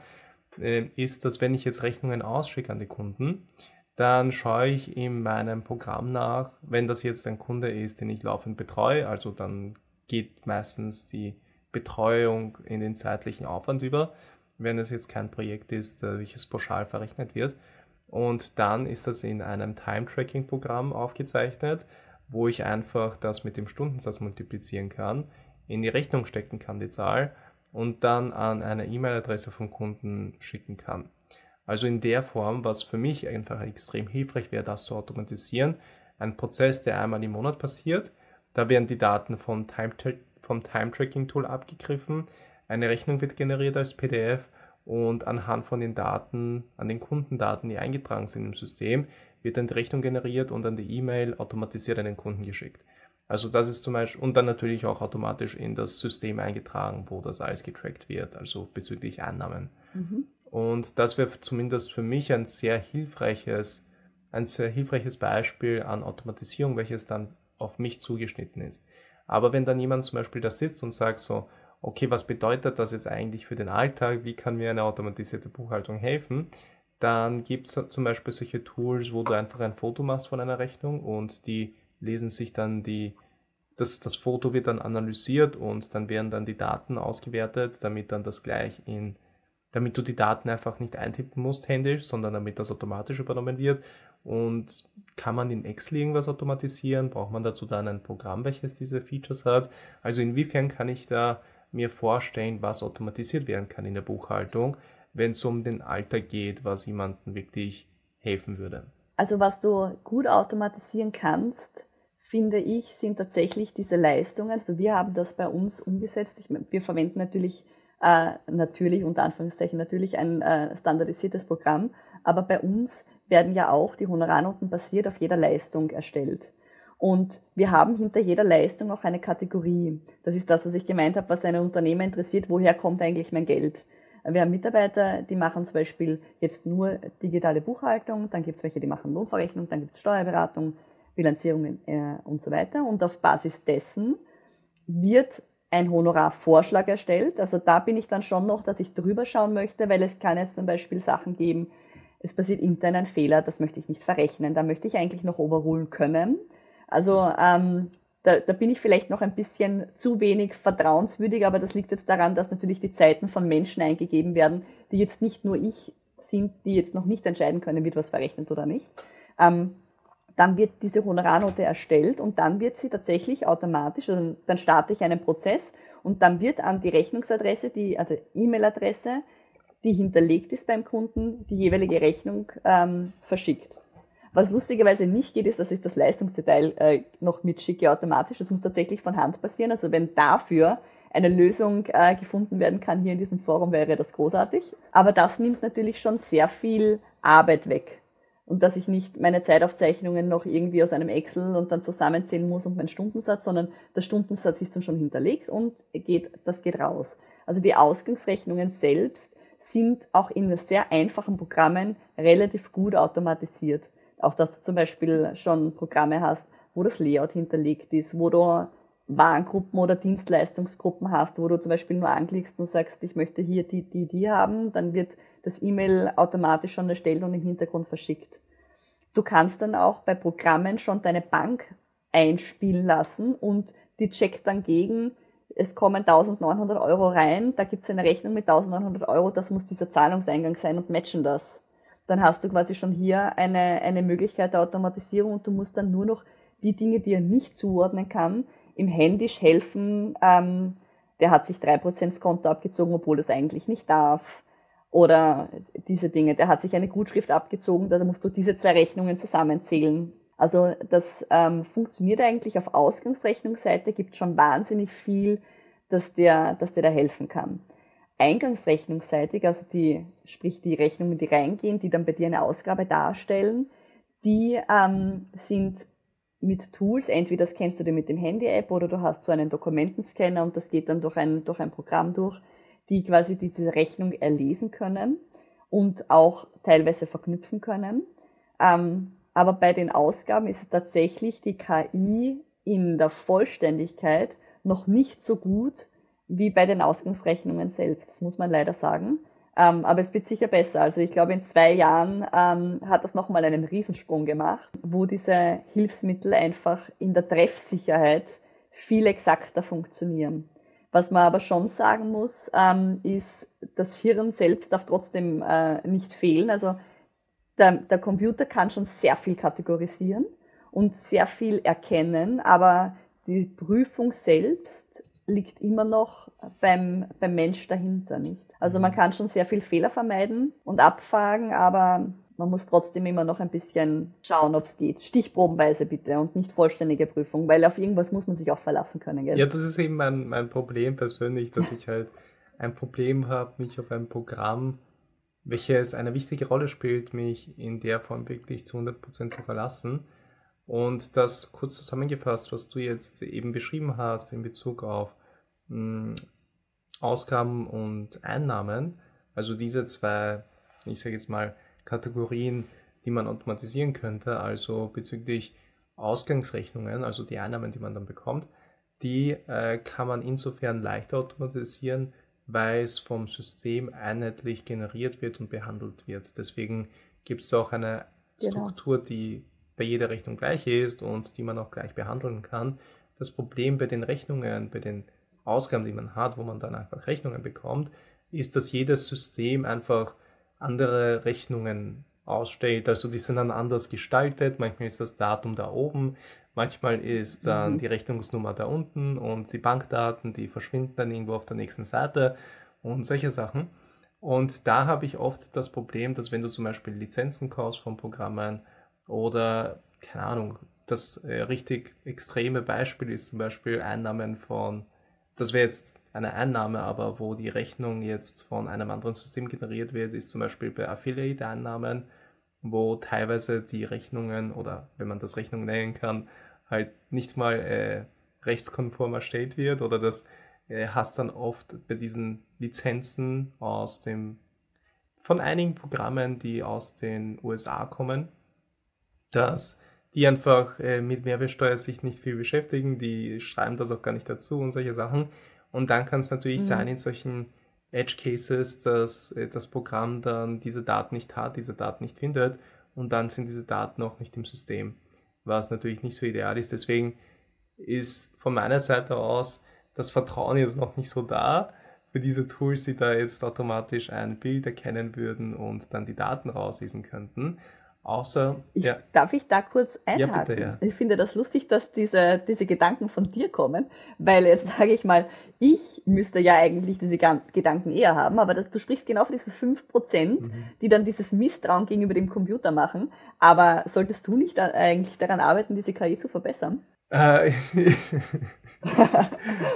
Speaker 1: äh, ist, dass wenn ich jetzt Rechnungen ausschicke an die Kunden, dann schaue ich in meinem Programm nach, wenn das jetzt ein Kunde ist, den ich laufend betreue, also dann geht meistens die Betreuung in den zeitlichen Aufwand über, wenn es jetzt kein Projekt ist, äh, welches pauschal verrechnet wird. Und dann ist das in einem Time-Tracking-Programm aufgezeichnet, wo ich einfach das mit dem Stundensatz multiplizieren kann, in die Rechnung stecken kann, die Zahl, und dann an eine E-Mail-Adresse vom Kunden schicken kann. Also in der Form, was für mich einfach extrem hilfreich wäre, das zu automatisieren. Ein Prozess, der einmal im Monat passiert. Da werden die Daten vom Time-Tracking-Tool abgegriffen. Eine Rechnung wird generiert als PDF und anhand von den Daten, an den Kundendaten, die eingetragen sind im System, wird dann die Rechnung generiert und dann die E-Mail automatisiert an den Kunden geschickt. Also das ist zum Beispiel, und dann natürlich auch automatisch in das System eingetragen, wo das alles getrackt wird, also bezüglich Annahmen. Mhm. Und das wäre zumindest für mich ein sehr hilfreiches, ein sehr hilfreiches Beispiel an Automatisierung, welches dann auf mich zugeschnitten ist. Aber wenn dann jemand zum Beispiel da sitzt und sagt so, okay, was bedeutet das jetzt eigentlich für den Alltag? Wie kann mir eine automatisierte Buchhaltung helfen? Dann gibt es zum Beispiel solche Tools, wo du einfach ein Foto machst von einer Rechnung und die lesen sich dann die, das, das Foto wird dann analysiert und dann werden dann die Daten ausgewertet, damit dann das gleich in, damit du die Daten einfach nicht eintippen musst händisch, sondern damit das automatisch übernommen wird. Und kann man in Excel irgendwas automatisieren? Braucht man dazu dann ein Programm, welches diese Features hat? Also inwiefern kann ich da mir vorstellen, was automatisiert werden kann in der Buchhaltung, wenn es um den Alltag geht, was jemandem wirklich helfen würde.
Speaker 2: Also was du gut automatisieren kannst, finde ich, sind tatsächlich diese Leistungen. Also wir haben das bei uns umgesetzt. Ich, wir verwenden natürlich, äh, natürlich, unter Anführungszeichen, natürlich ein äh, standardisiertes Programm, aber bei uns werden ja auch die Honorarnoten basiert auf jeder Leistung erstellt. Und wir haben hinter jeder Leistung auch eine Kategorie. Das ist das, was ich gemeint habe, was eine Unternehmer interessiert, woher kommt eigentlich mein Geld. Wir haben Mitarbeiter, die machen zum Beispiel jetzt nur digitale Buchhaltung, dann gibt es welche, die machen Lohnverrechnung, dann gibt es Steuerberatung, Bilanzierung äh, und so weiter. Und auf Basis dessen wird ein Honorarvorschlag erstellt. Also da bin ich dann schon noch, dass ich drüber schauen möchte, weil es kann jetzt zum Beispiel Sachen geben, es passiert intern ein Fehler, das möchte ich nicht verrechnen, da möchte ich eigentlich noch overrulen können. Also ähm, da, da, bin ich vielleicht noch ein bisschen zu wenig vertrauenswürdig, aber das liegt jetzt daran, dass natürlich die Zeiten von Menschen eingegeben werden, die jetzt nicht nur ich sind, die jetzt noch nicht entscheiden können, wird was verrechnet oder nicht. Ähm, dann wird diese Honorarnote erstellt und dann wird sie tatsächlich automatisch, also dann starte ich einen Prozess und dann wird an die Rechnungsadresse, die also E-Mail-Adresse, die hinterlegt ist beim Kunden, die jeweilige Rechnung ähm, verschickt. Was lustigerweise nicht geht, ist, dass ich das Leistungsdetail äh, noch mitschicke automatisch. Das muss tatsächlich von Hand passieren. Also wenn dafür eine Lösung äh, gefunden werden kann hier in diesem Forum, wäre das großartig. Aber das nimmt natürlich schon sehr viel Arbeit weg. Und dass ich nicht meine Zeitaufzeichnungen noch irgendwie aus einem Excel und dann zusammenzählen muss und meinen Stundensatz, sondern der Stundensatz ist dann schon hinterlegt und geht, das geht raus. Also die Ausgangsrechnungen selbst sind auch in sehr einfachen Programmen relativ gut automatisiert. Auch dass du zum Beispiel schon Programme hast, wo das Layout hinterlegt ist, wo du Warengruppen oder Dienstleistungsgruppen hast, wo du zum Beispiel nur anklickst und sagst, ich möchte hier die, die, die haben, dann wird das E-Mail automatisch schon erstellt und im Hintergrund verschickt. Du kannst dann auch bei Programmen schon deine Bank einspielen lassen und die checkt dann gegen, es kommen 1900 Euro rein, da gibt es eine Rechnung mit 1900 Euro, das muss dieser Zahlungseingang sein und matchen das dann hast du quasi schon hier eine, eine Möglichkeit der Automatisierung und du musst dann nur noch die Dinge, die er nicht zuordnen kann, im Händisch helfen. Ähm, der hat sich 3% ins Konto abgezogen, obwohl das eigentlich nicht darf. Oder diese Dinge, der hat sich eine Gutschrift abgezogen, da musst du diese zwei Rechnungen zusammenzählen. Also das ähm, funktioniert eigentlich auf Ausgangsrechnungsseite, gibt schon wahnsinnig viel, dass der, dass der da helfen kann eingangsrechnungsseitig, also die, sprich die Rechnungen, die reingehen, die dann bei dir eine Ausgabe darstellen, die ähm, sind mit Tools, entweder das kennst du dir mit dem Handy-App oder du hast so einen Dokumentenscanner und das geht dann durch ein, durch ein Programm durch, die quasi diese Rechnung erlesen können und auch teilweise verknüpfen können. Ähm, aber bei den Ausgaben ist es tatsächlich die KI in der Vollständigkeit noch nicht so gut, wie bei den Ausgangsrechnungen selbst, das muss man leider sagen. Ähm, aber es wird sicher besser. Also ich glaube, in zwei Jahren ähm, hat das nochmal einen Riesensprung gemacht, wo diese Hilfsmittel einfach in der Treffsicherheit viel exakter funktionieren. Was man aber schon sagen muss, ähm, ist, das Hirn selbst darf trotzdem äh, nicht fehlen. Also der, der Computer kann schon sehr viel kategorisieren und sehr viel erkennen, aber die Prüfung selbst liegt immer noch beim, beim Mensch dahinter, nicht? Also man mhm. kann schon sehr viel Fehler vermeiden und abfragen, aber man muss trotzdem immer noch ein bisschen schauen, ob es geht. Stichprobenweise bitte und nicht vollständige Prüfung, weil auf irgendwas muss man sich auch verlassen können. Gell?
Speaker 1: Ja, das ist eben mein, mein Problem persönlich, dass ich halt ein Problem habe, mich auf ein Programm, welches eine wichtige Rolle spielt, mich in der Form wirklich zu 100% zu verlassen. Und das kurz zusammengefasst, was du jetzt eben beschrieben hast in Bezug auf Ausgaben und Einnahmen, also diese zwei, ich sage jetzt mal, Kategorien, die man automatisieren könnte, also bezüglich Ausgangsrechnungen, also die Einnahmen, die man dann bekommt, die äh, kann man insofern leichter automatisieren, weil es vom System einheitlich generiert wird und behandelt wird. Deswegen gibt es auch eine genau. Struktur, die bei jeder Rechnung gleich ist und die man auch gleich behandeln kann. Das Problem bei den Rechnungen, bei den Ausgaben, die man hat, wo man dann einfach Rechnungen bekommt, ist, dass jedes System einfach andere Rechnungen ausstellt. Also die sind dann anders gestaltet. Manchmal ist das Datum da oben, manchmal ist dann mhm. die Rechnungsnummer da unten und die Bankdaten, die verschwinden dann irgendwo auf der nächsten Seite und solche Sachen. Und da habe ich oft das Problem, dass wenn du zum Beispiel Lizenzen kaufst von Programmen oder, keine Ahnung, das äh, richtig extreme Beispiel ist zum Beispiel Einnahmen von, das wäre jetzt eine Einnahme, aber wo die Rechnung jetzt von einem anderen System generiert wird, ist zum Beispiel bei Affiliate-Einnahmen, wo teilweise die Rechnungen oder wenn man das Rechnung nennen kann, halt nicht mal äh, rechtskonform erstellt wird oder das äh, hast dann oft bei diesen Lizenzen aus dem von einigen Programmen, die aus den USA kommen, dass die einfach äh, mit Mehrwertsteuer sich nicht viel beschäftigen, die schreiben das auch gar nicht dazu und solche Sachen. Und dann kann es natürlich mhm. sein in solchen Edge Cases, dass äh, das Programm dann diese Daten nicht hat, diese Daten nicht findet und dann sind diese Daten auch nicht im System, was natürlich nicht so ideal ist. Deswegen ist von meiner Seite aus das Vertrauen jetzt noch nicht so da für diese Tools, die da jetzt automatisch ein Bild erkennen würden und dann die Daten rauslesen könnten. Außer,
Speaker 2: ich, ja. Darf ich da kurz einhaken? Ja, bitte, ja. Ich finde das lustig, dass diese, diese Gedanken von dir kommen, weil jetzt sage ich mal, ich müsste ja eigentlich diese Gedanken eher haben, aber das, du sprichst genau von diesen 5%, mhm. die dann dieses Misstrauen gegenüber dem Computer machen. Aber solltest du nicht eigentlich daran arbeiten, diese KI zu verbessern? Äh,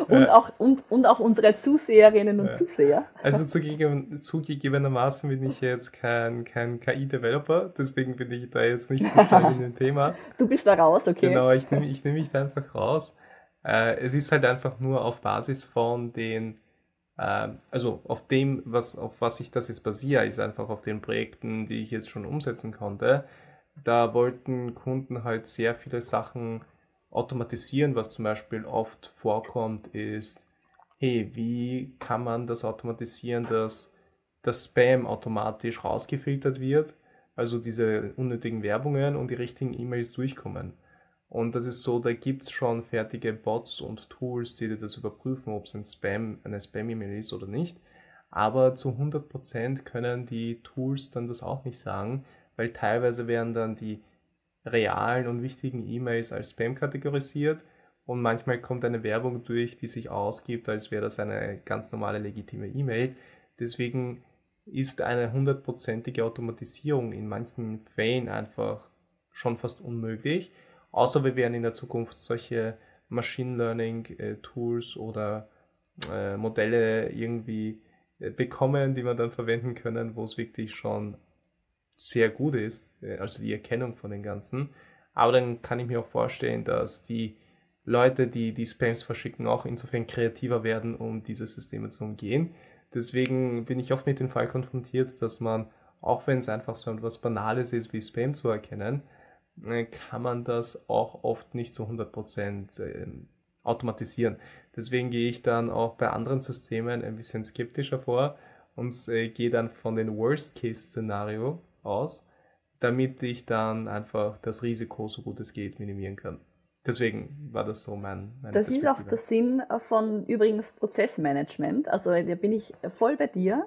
Speaker 2: und, auch, und, und auch unsere Zuseherinnen und Zuseher.
Speaker 1: Also zugegeben, zugegebenermaßen bin ich jetzt kein, kein KI-Developer, deswegen bin ich da jetzt nicht so stark in dem Thema.
Speaker 2: Du bist da raus, okay.
Speaker 1: Genau, ich nehme ich nehm mich da einfach raus. Äh, es ist halt einfach nur auf Basis von den, äh, also auf dem, was, auf was ich das jetzt basiere, ist einfach auf den Projekten, die ich jetzt schon umsetzen konnte. Da wollten Kunden halt sehr viele Sachen automatisieren, was zum Beispiel oft vorkommt, ist, hey, wie kann man das automatisieren, dass das Spam automatisch rausgefiltert wird, also diese unnötigen Werbungen und die richtigen E-Mails durchkommen. Und das ist so, da gibt es schon fertige Bots und Tools, die dir das überprüfen, ob es ein Spam, eine Spam-E-Mail ist oder nicht. Aber zu 100% können die Tools dann das auch nicht sagen, weil teilweise werden dann die realen und wichtigen E-Mails als Spam kategorisiert und manchmal kommt eine Werbung durch, die sich ausgibt, als wäre das eine ganz normale legitime E-Mail. Deswegen ist eine hundertprozentige Automatisierung in manchen Fällen einfach schon fast unmöglich, außer wir werden in der Zukunft solche Machine Learning äh, Tools oder äh, Modelle irgendwie äh, bekommen, die man dann verwenden können, wo es wirklich schon sehr gut ist, äh, also die Erkennung von den Ganzen. Aber dann kann ich mir auch vorstellen, dass die Leute, die die Spams verschicken, auch insofern kreativer werden, um diese Systeme zu umgehen. Deswegen bin ich oft mit dem Fall konfrontiert, dass man, auch wenn es einfach so etwas Banales ist, wie Spam zu erkennen, äh, kann man das auch oft nicht so 100% ähm, automatisieren. Deswegen gehe ich dann auch bei anderen Systemen ein bisschen skeptischer vor und äh, gehe dann von dem Worst-Case-Szenario aus, damit ich dann einfach das Risiko, so gut es geht, minimieren kann. Deswegen war das so mein.
Speaker 2: Das ist auch der Sinn von übrigens Prozessmanagement. Also da bin ich voll bei dir.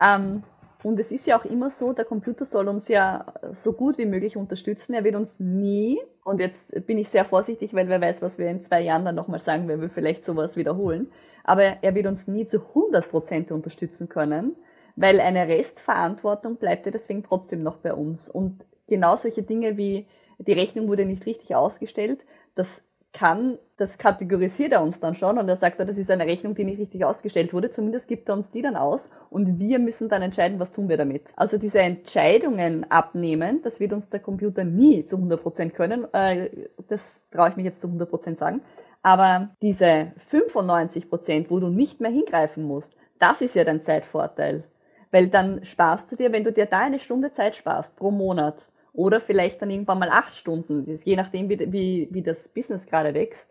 Speaker 2: Ähm, und es ist ja auch immer so, der Computer soll uns ja so gut wie möglich unterstützen. Er wird uns nie, und jetzt bin ich sehr vorsichtig, weil wer weiß, was wir in zwei Jahren dann nochmal sagen, wenn wir vielleicht sowas wiederholen. Aber er wird uns nie zu 100% unterstützen können weil eine Restverantwortung bleibt ja deswegen trotzdem noch bei uns. Und genau solche Dinge wie die Rechnung wurde nicht richtig ausgestellt, das
Speaker 3: kann, das kategorisiert er uns dann schon und er sagt, das ist eine Rechnung, die nicht richtig ausgestellt wurde. Zumindest gibt er uns die dann aus und wir müssen dann entscheiden, was tun wir damit. Also diese Entscheidungen abnehmen, das wird uns der Computer nie zu 100% können. Äh, das traue ich mich jetzt zu 100% sagen. Aber diese 95%, wo du nicht mehr hingreifen musst, das ist ja dein Zeitvorteil. Weil dann sparst du dir, wenn du dir da eine Stunde Zeit sparst pro Monat, oder vielleicht dann irgendwann mal acht Stunden, je nachdem, wie, wie, wie das Business gerade wächst,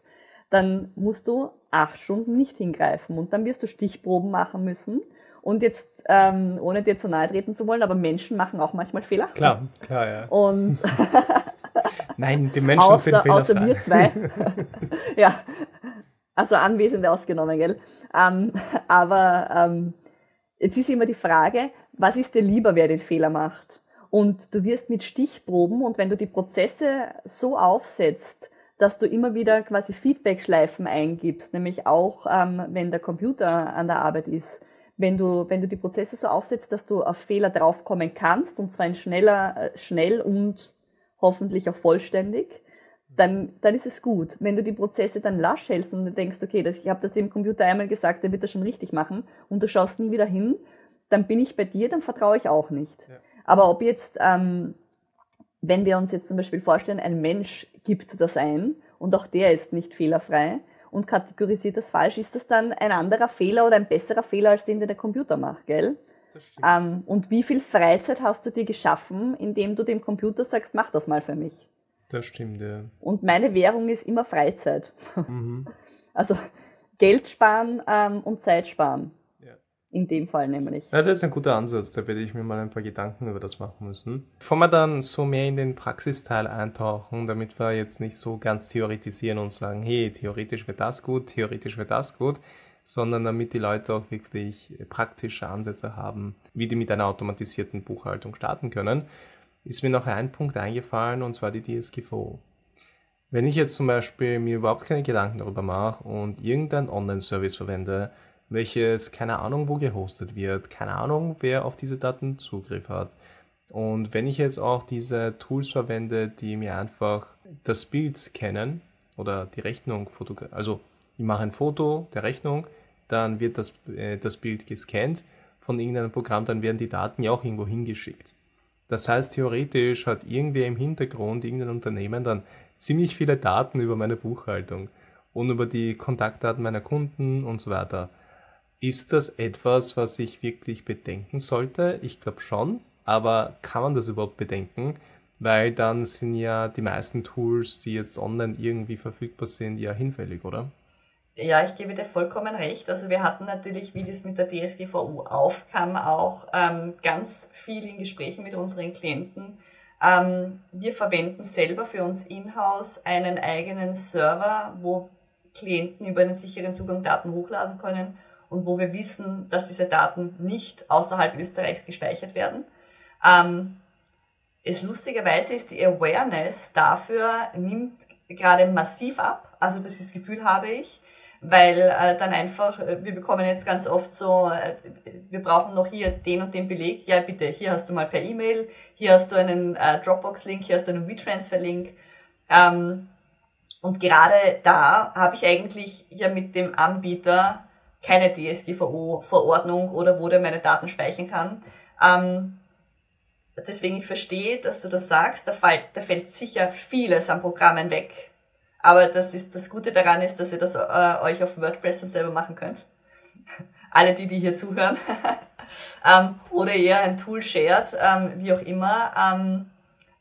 Speaker 3: dann musst du acht Stunden nicht hingreifen und dann wirst du Stichproben machen müssen. Und jetzt, ähm, ohne dir zu nahe treten zu wollen, aber Menschen machen auch manchmal Fehler.
Speaker 1: Klar, klar, ja.
Speaker 3: Und
Speaker 1: Nein, die Menschen
Speaker 3: außer,
Speaker 1: sind fehlerfrei.
Speaker 3: Außer wir zwei. ja, also Anwesende ausgenommen, gell? Ähm, aber ähm, jetzt ist immer die Frage, was ist dir lieber, wer den Fehler macht? Und du wirst mit Stichproben und wenn du die Prozesse so aufsetzt, dass du immer wieder quasi Feedback-Schleifen eingibst, nämlich auch ähm, wenn der Computer an der Arbeit ist, wenn du, wenn du die Prozesse so aufsetzt, dass du auf Fehler draufkommen kannst und zwar in schneller, äh, schnell und hoffentlich auch vollständig, dann, dann ist es gut. Wenn du die Prozesse dann lasch hältst und du denkst, okay, das, ich habe das dem Computer einmal gesagt, der wird das schon richtig machen und du schaust nie wieder hin, dann bin ich bei dir, dann vertraue ich auch nicht. Ja. Aber ob jetzt, ähm, wenn wir uns jetzt zum Beispiel vorstellen, ein Mensch gibt das ein und auch der ist nicht fehlerfrei und kategorisiert das falsch, ist das dann ein anderer Fehler oder ein besserer Fehler, als den, den der Computer macht, gell? Ähm, und wie viel Freizeit hast du dir geschaffen, indem du dem Computer sagst, mach das mal für mich?
Speaker 1: Das stimmt, ja.
Speaker 3: Und meine Währung ist immer Freizeit. Mhm. Also Geld sparen ähm, und Zeit sparen. In dem Fall nämlich.
Speaker 1: Ja, das ist ein guter Ansatz. Da werde ich mir mal ein paar Gedanken über das machen müssen. Bevor wir dann so mehr in den Praxisteil eintauchen, damit wir jetzt nicht so ganz theoretisieren und sagen, hey, theoretisch wird das gut, theoretisch wird das gut, sondern damit die Leute auch wirklich praktische Ansätze haben, wie die mit einer automatisierten Buchhaltung starten können, ist mir noch ein Punkt eingefallen und zwar die DSGVO. Wenn ich jetzt zum Beispiel mir überhaupt keine Gedanken darüber mache und irgendeinen Online-Service verwende, welches keine Ahnung wo gehostet wird, keine Ahnung wer auf diese Daten Zugriff hat. Und wenn ich jetzt auch diese Tools verwende, die mir einfach das Bild scannen oder die Rechnung fotografieren, also ich mache ein Foto der Rechnung, dann wird das, äh, das Bild gescannt von irgendeinem Programm, dann werden die Daten ja auch irgendwo hingeschickt. Das heißt, theoretisch hat irgendwer im Hintergrund, irgendein Unternehmen dann ziemlich viele Daten über meine Buchhaltung und über die Kontaktdaten meiner Kunden und so weiter. Ist das etwas, was ich wirklich bedenken sollte? Ich glaube schon, aber kann man das überhaupt bedenken? Weil dann sind ja die meisten Tools, die jetzt online irgendwie verfügbar sind, ja hinfällig, oder?
Speaker 2: Ja, ich gebe dir vollkommen recht. Also wir hatten natürlich, wie das mit der DSGVO aufkam, auch ähm, ganz viel in Gesprächen mit unseren Klienten. Ähm, wir verwenden selber für uns in-house einen eigenen Server, wo Klienten über einen sicheren Zugang Daten hochladen können und wo wir wissen, dass diese Daten nicht außerhalb Österreichs gespeichert werden. Ähm, es lustigerweise ist die Awareness dafür nimmt gerade massiv ab. Also das, das Gefühl habe ich, weil äh, dann einfach, äh, wir bekommen jetzt ganz oft so, äh, wir brauchen noch hier den und den Beleg. Ja, bitte, hier hast du mal per E-Mail, hier hast du einen äh, Dropbox-Link, hier hast du einen WeTransfer-Link. Ähm, und gerade da habe ich eigentlich ja mit dem Anbieter keine DSGVO-Verordnung oder wo der meine Daten speichern kann. Ähm, deswegen ich verstehe, dass du das sagst, da fällt, da fällt sicher vieles an Programmen weg. Aber das ist das Gute daran ist, dass ihr das äh, euch auf WordPress dann selber machen könnt. Alle die, die hier zuhören. ähm, oder ihr ein Tool shared, ähm, wie auch immer. Ähm,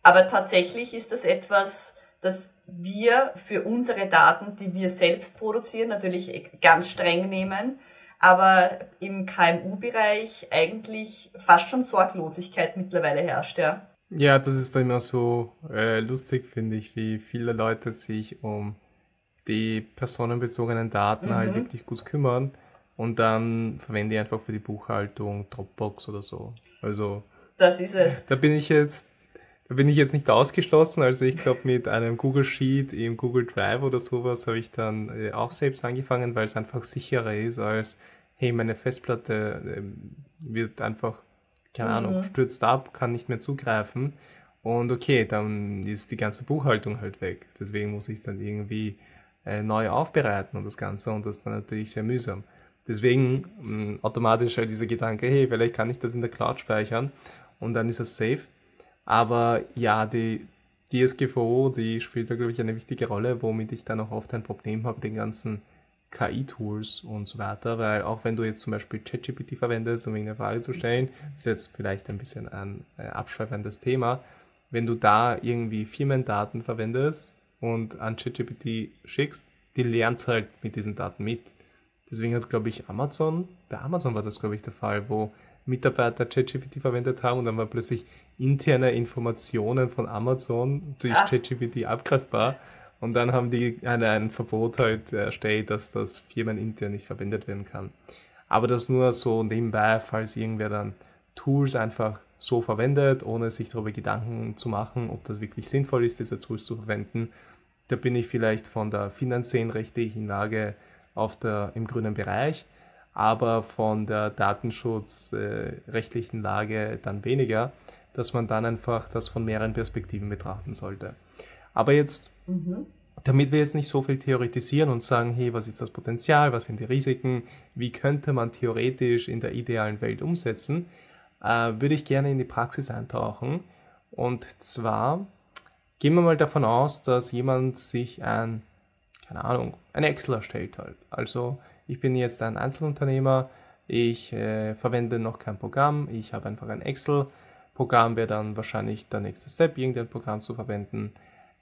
Speaker 2: aber tatsächlich ist das etwas, das wir für unsere Daten, die wir selbst produzieren, natürlich ganz streng nehmen, aber im KMU-Bereich eigentlich fast schon Sorglosigkeit mittlerweile herrscht, ja.
Speaker 1: Ja, das ist dann immer so äh, lustig, finde ich, wie viele Leute sich um die personenbezogenen Daten halt mhm. halt wirklich gut kümmern und dann verwende ich einfach für die Buchhaltung Dropbox oder so. Also
Speaker 2: das ist es.
Speaker 1: Da bin ich jetzt da bin ich jetzt nicht ausgeschlossen. Also ich glaube, mit einem Google Sheet im Google Drive oder sowas habe ich dann äh, auch selbst angefangen, weil es einfach sicherer ist als, hey, meine Festplatte äh, wird einfach, keine mhm. Ahnung, stürzt ab, kann nicht mehr zugreifen. Und okay, dann ist die ganze Buchhaltung halt weg. Deswegen muss ich es dann irgendwie äh, neu aufbereiten und das Ganze und das ist dann natürlich sehr mühsam. Deswegen mh, mm, automatisch halt dieser Gedanke, hey, vielleicht kann ich das in der Cloud speichern und dann ist es safe. Aber ja, die DSGVO, die spielt da, glaube ich, eine wichtige Rolle, womit ich dann auch oft ein Problem habe, den ganzen KI-Tools und so weiter, weil auch wenn du jetzt zum Beispiel ChatGPT verwendest, um eine Frage zu stellen, ist jetzt vielleicht ein bisschen ein äh, abschweifendes Thema, wenn du da irgendwie Firmendaten verwendest und an ChatGPT schickst, die lernt halt mit diesen Daten mit. Deswegen hat, glaube ich, Amazon, bei Amazon war das, glaube ich, der Fall, wo Mitarbeiter ChatGPT verwendet haben und dann war plötzlich interne Informationen von Amazon durch. ChatGPT abgreifbar und dann haben die ein, Verbot halt erstellt, dass das firmenintern nicht verwendet werden kann. Aber das nur so nebenbei, falls irgendwer dann Tools einfach so verwendet, ohne sich darüber Gedanken zu machen, ob das wirklich sinnvoll ist, diese Tools zu verwenden. Da bin ich vielleicht von der finanziellen rechtlichen Lage auf der, im grünen Bereich, aber von der datenschutzrechtlichen äh, Lage dann weniger, dass man dann einfach das von mehreren Perspektiven betrachten sollte. Aber jetzt, mhm. damit wir jetzt nicht so viel theoretisieren und sagen, hey, was ist das Potenzial, was sind die Risiken, wie könnte man theoretisch in der idealen Welt umsetzen, äh, würde ich gerne in die Praxis eintauchen. Und zwar gehen wir mal davon aus, dass jemand sich ein, keine Ahnung, ein Excel erstellt halt. Also ich bin jetzt ein Einzelunternehmer, ich äh, verwende noch kein Programm, ich habe einfach ein Excel-Programm, wäre dann wahrscheinlich der nächste Step, irgendein Programm zu verwenden.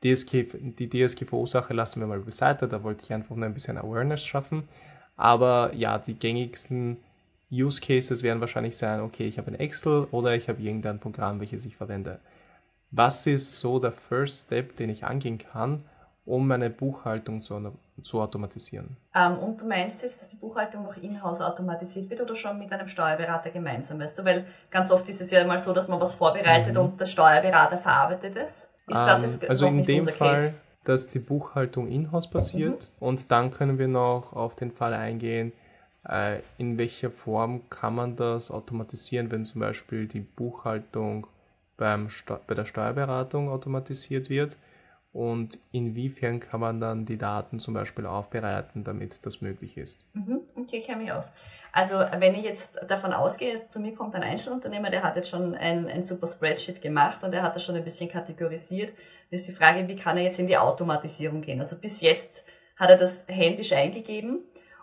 Speaker 1: DSG, die DSGVO-Sache lassen wir mal beiseite, da wollte ich einfach nur ein bisschen Awareness schaffen. Aber ja, die gängigsten Use Cases werden wahrscheinlich sein, okay, ich habe ein Excel oder ich habe irgendein Programm, welches ich verwende. Was ist so der First Step, den ich angehen kann, um meine Buchhaltung zu, zu automatisieren?
Speaker 2: Ähm, und du meinst jetzt, dass die Buchhaltung noch in-house automatisiert wird oder schon mit einem Steuerberater gemeinsam? Weißt du, weil ganz oft ist es ja mal so, dass man was vorbereitet mhm. und der Steuerberater verarbeitet es.
Speaker 1: Ist das ähm, also in dem Fall, dass die Buchhaltung in-house passiert mhm. und dann können wir noch auf den Fall eingehen, äh, in welcher Form kann man das automatisieren, wenn zum Beispiel die Buchhaltung beim bei der Steuerberatung automatisiert wird und inwiefern kann man dann die Daten zum Beispiel aufbereiten, damit das möglich ist.
Speaker 2: Mhm, okay, kenne mich aus. Also wenn ich jetzt davon ausgehe, zu mir kommt ein Einzelunternehmer, der hat jetzt schon ein, ein super Spreadsheet gemacht und er hat das schon ein bisschen kategorisiert, dann ist die Frage, wie kann er jetzt in die Automatisierung gehen? Also bis jetzt hat er das händisch eingegeben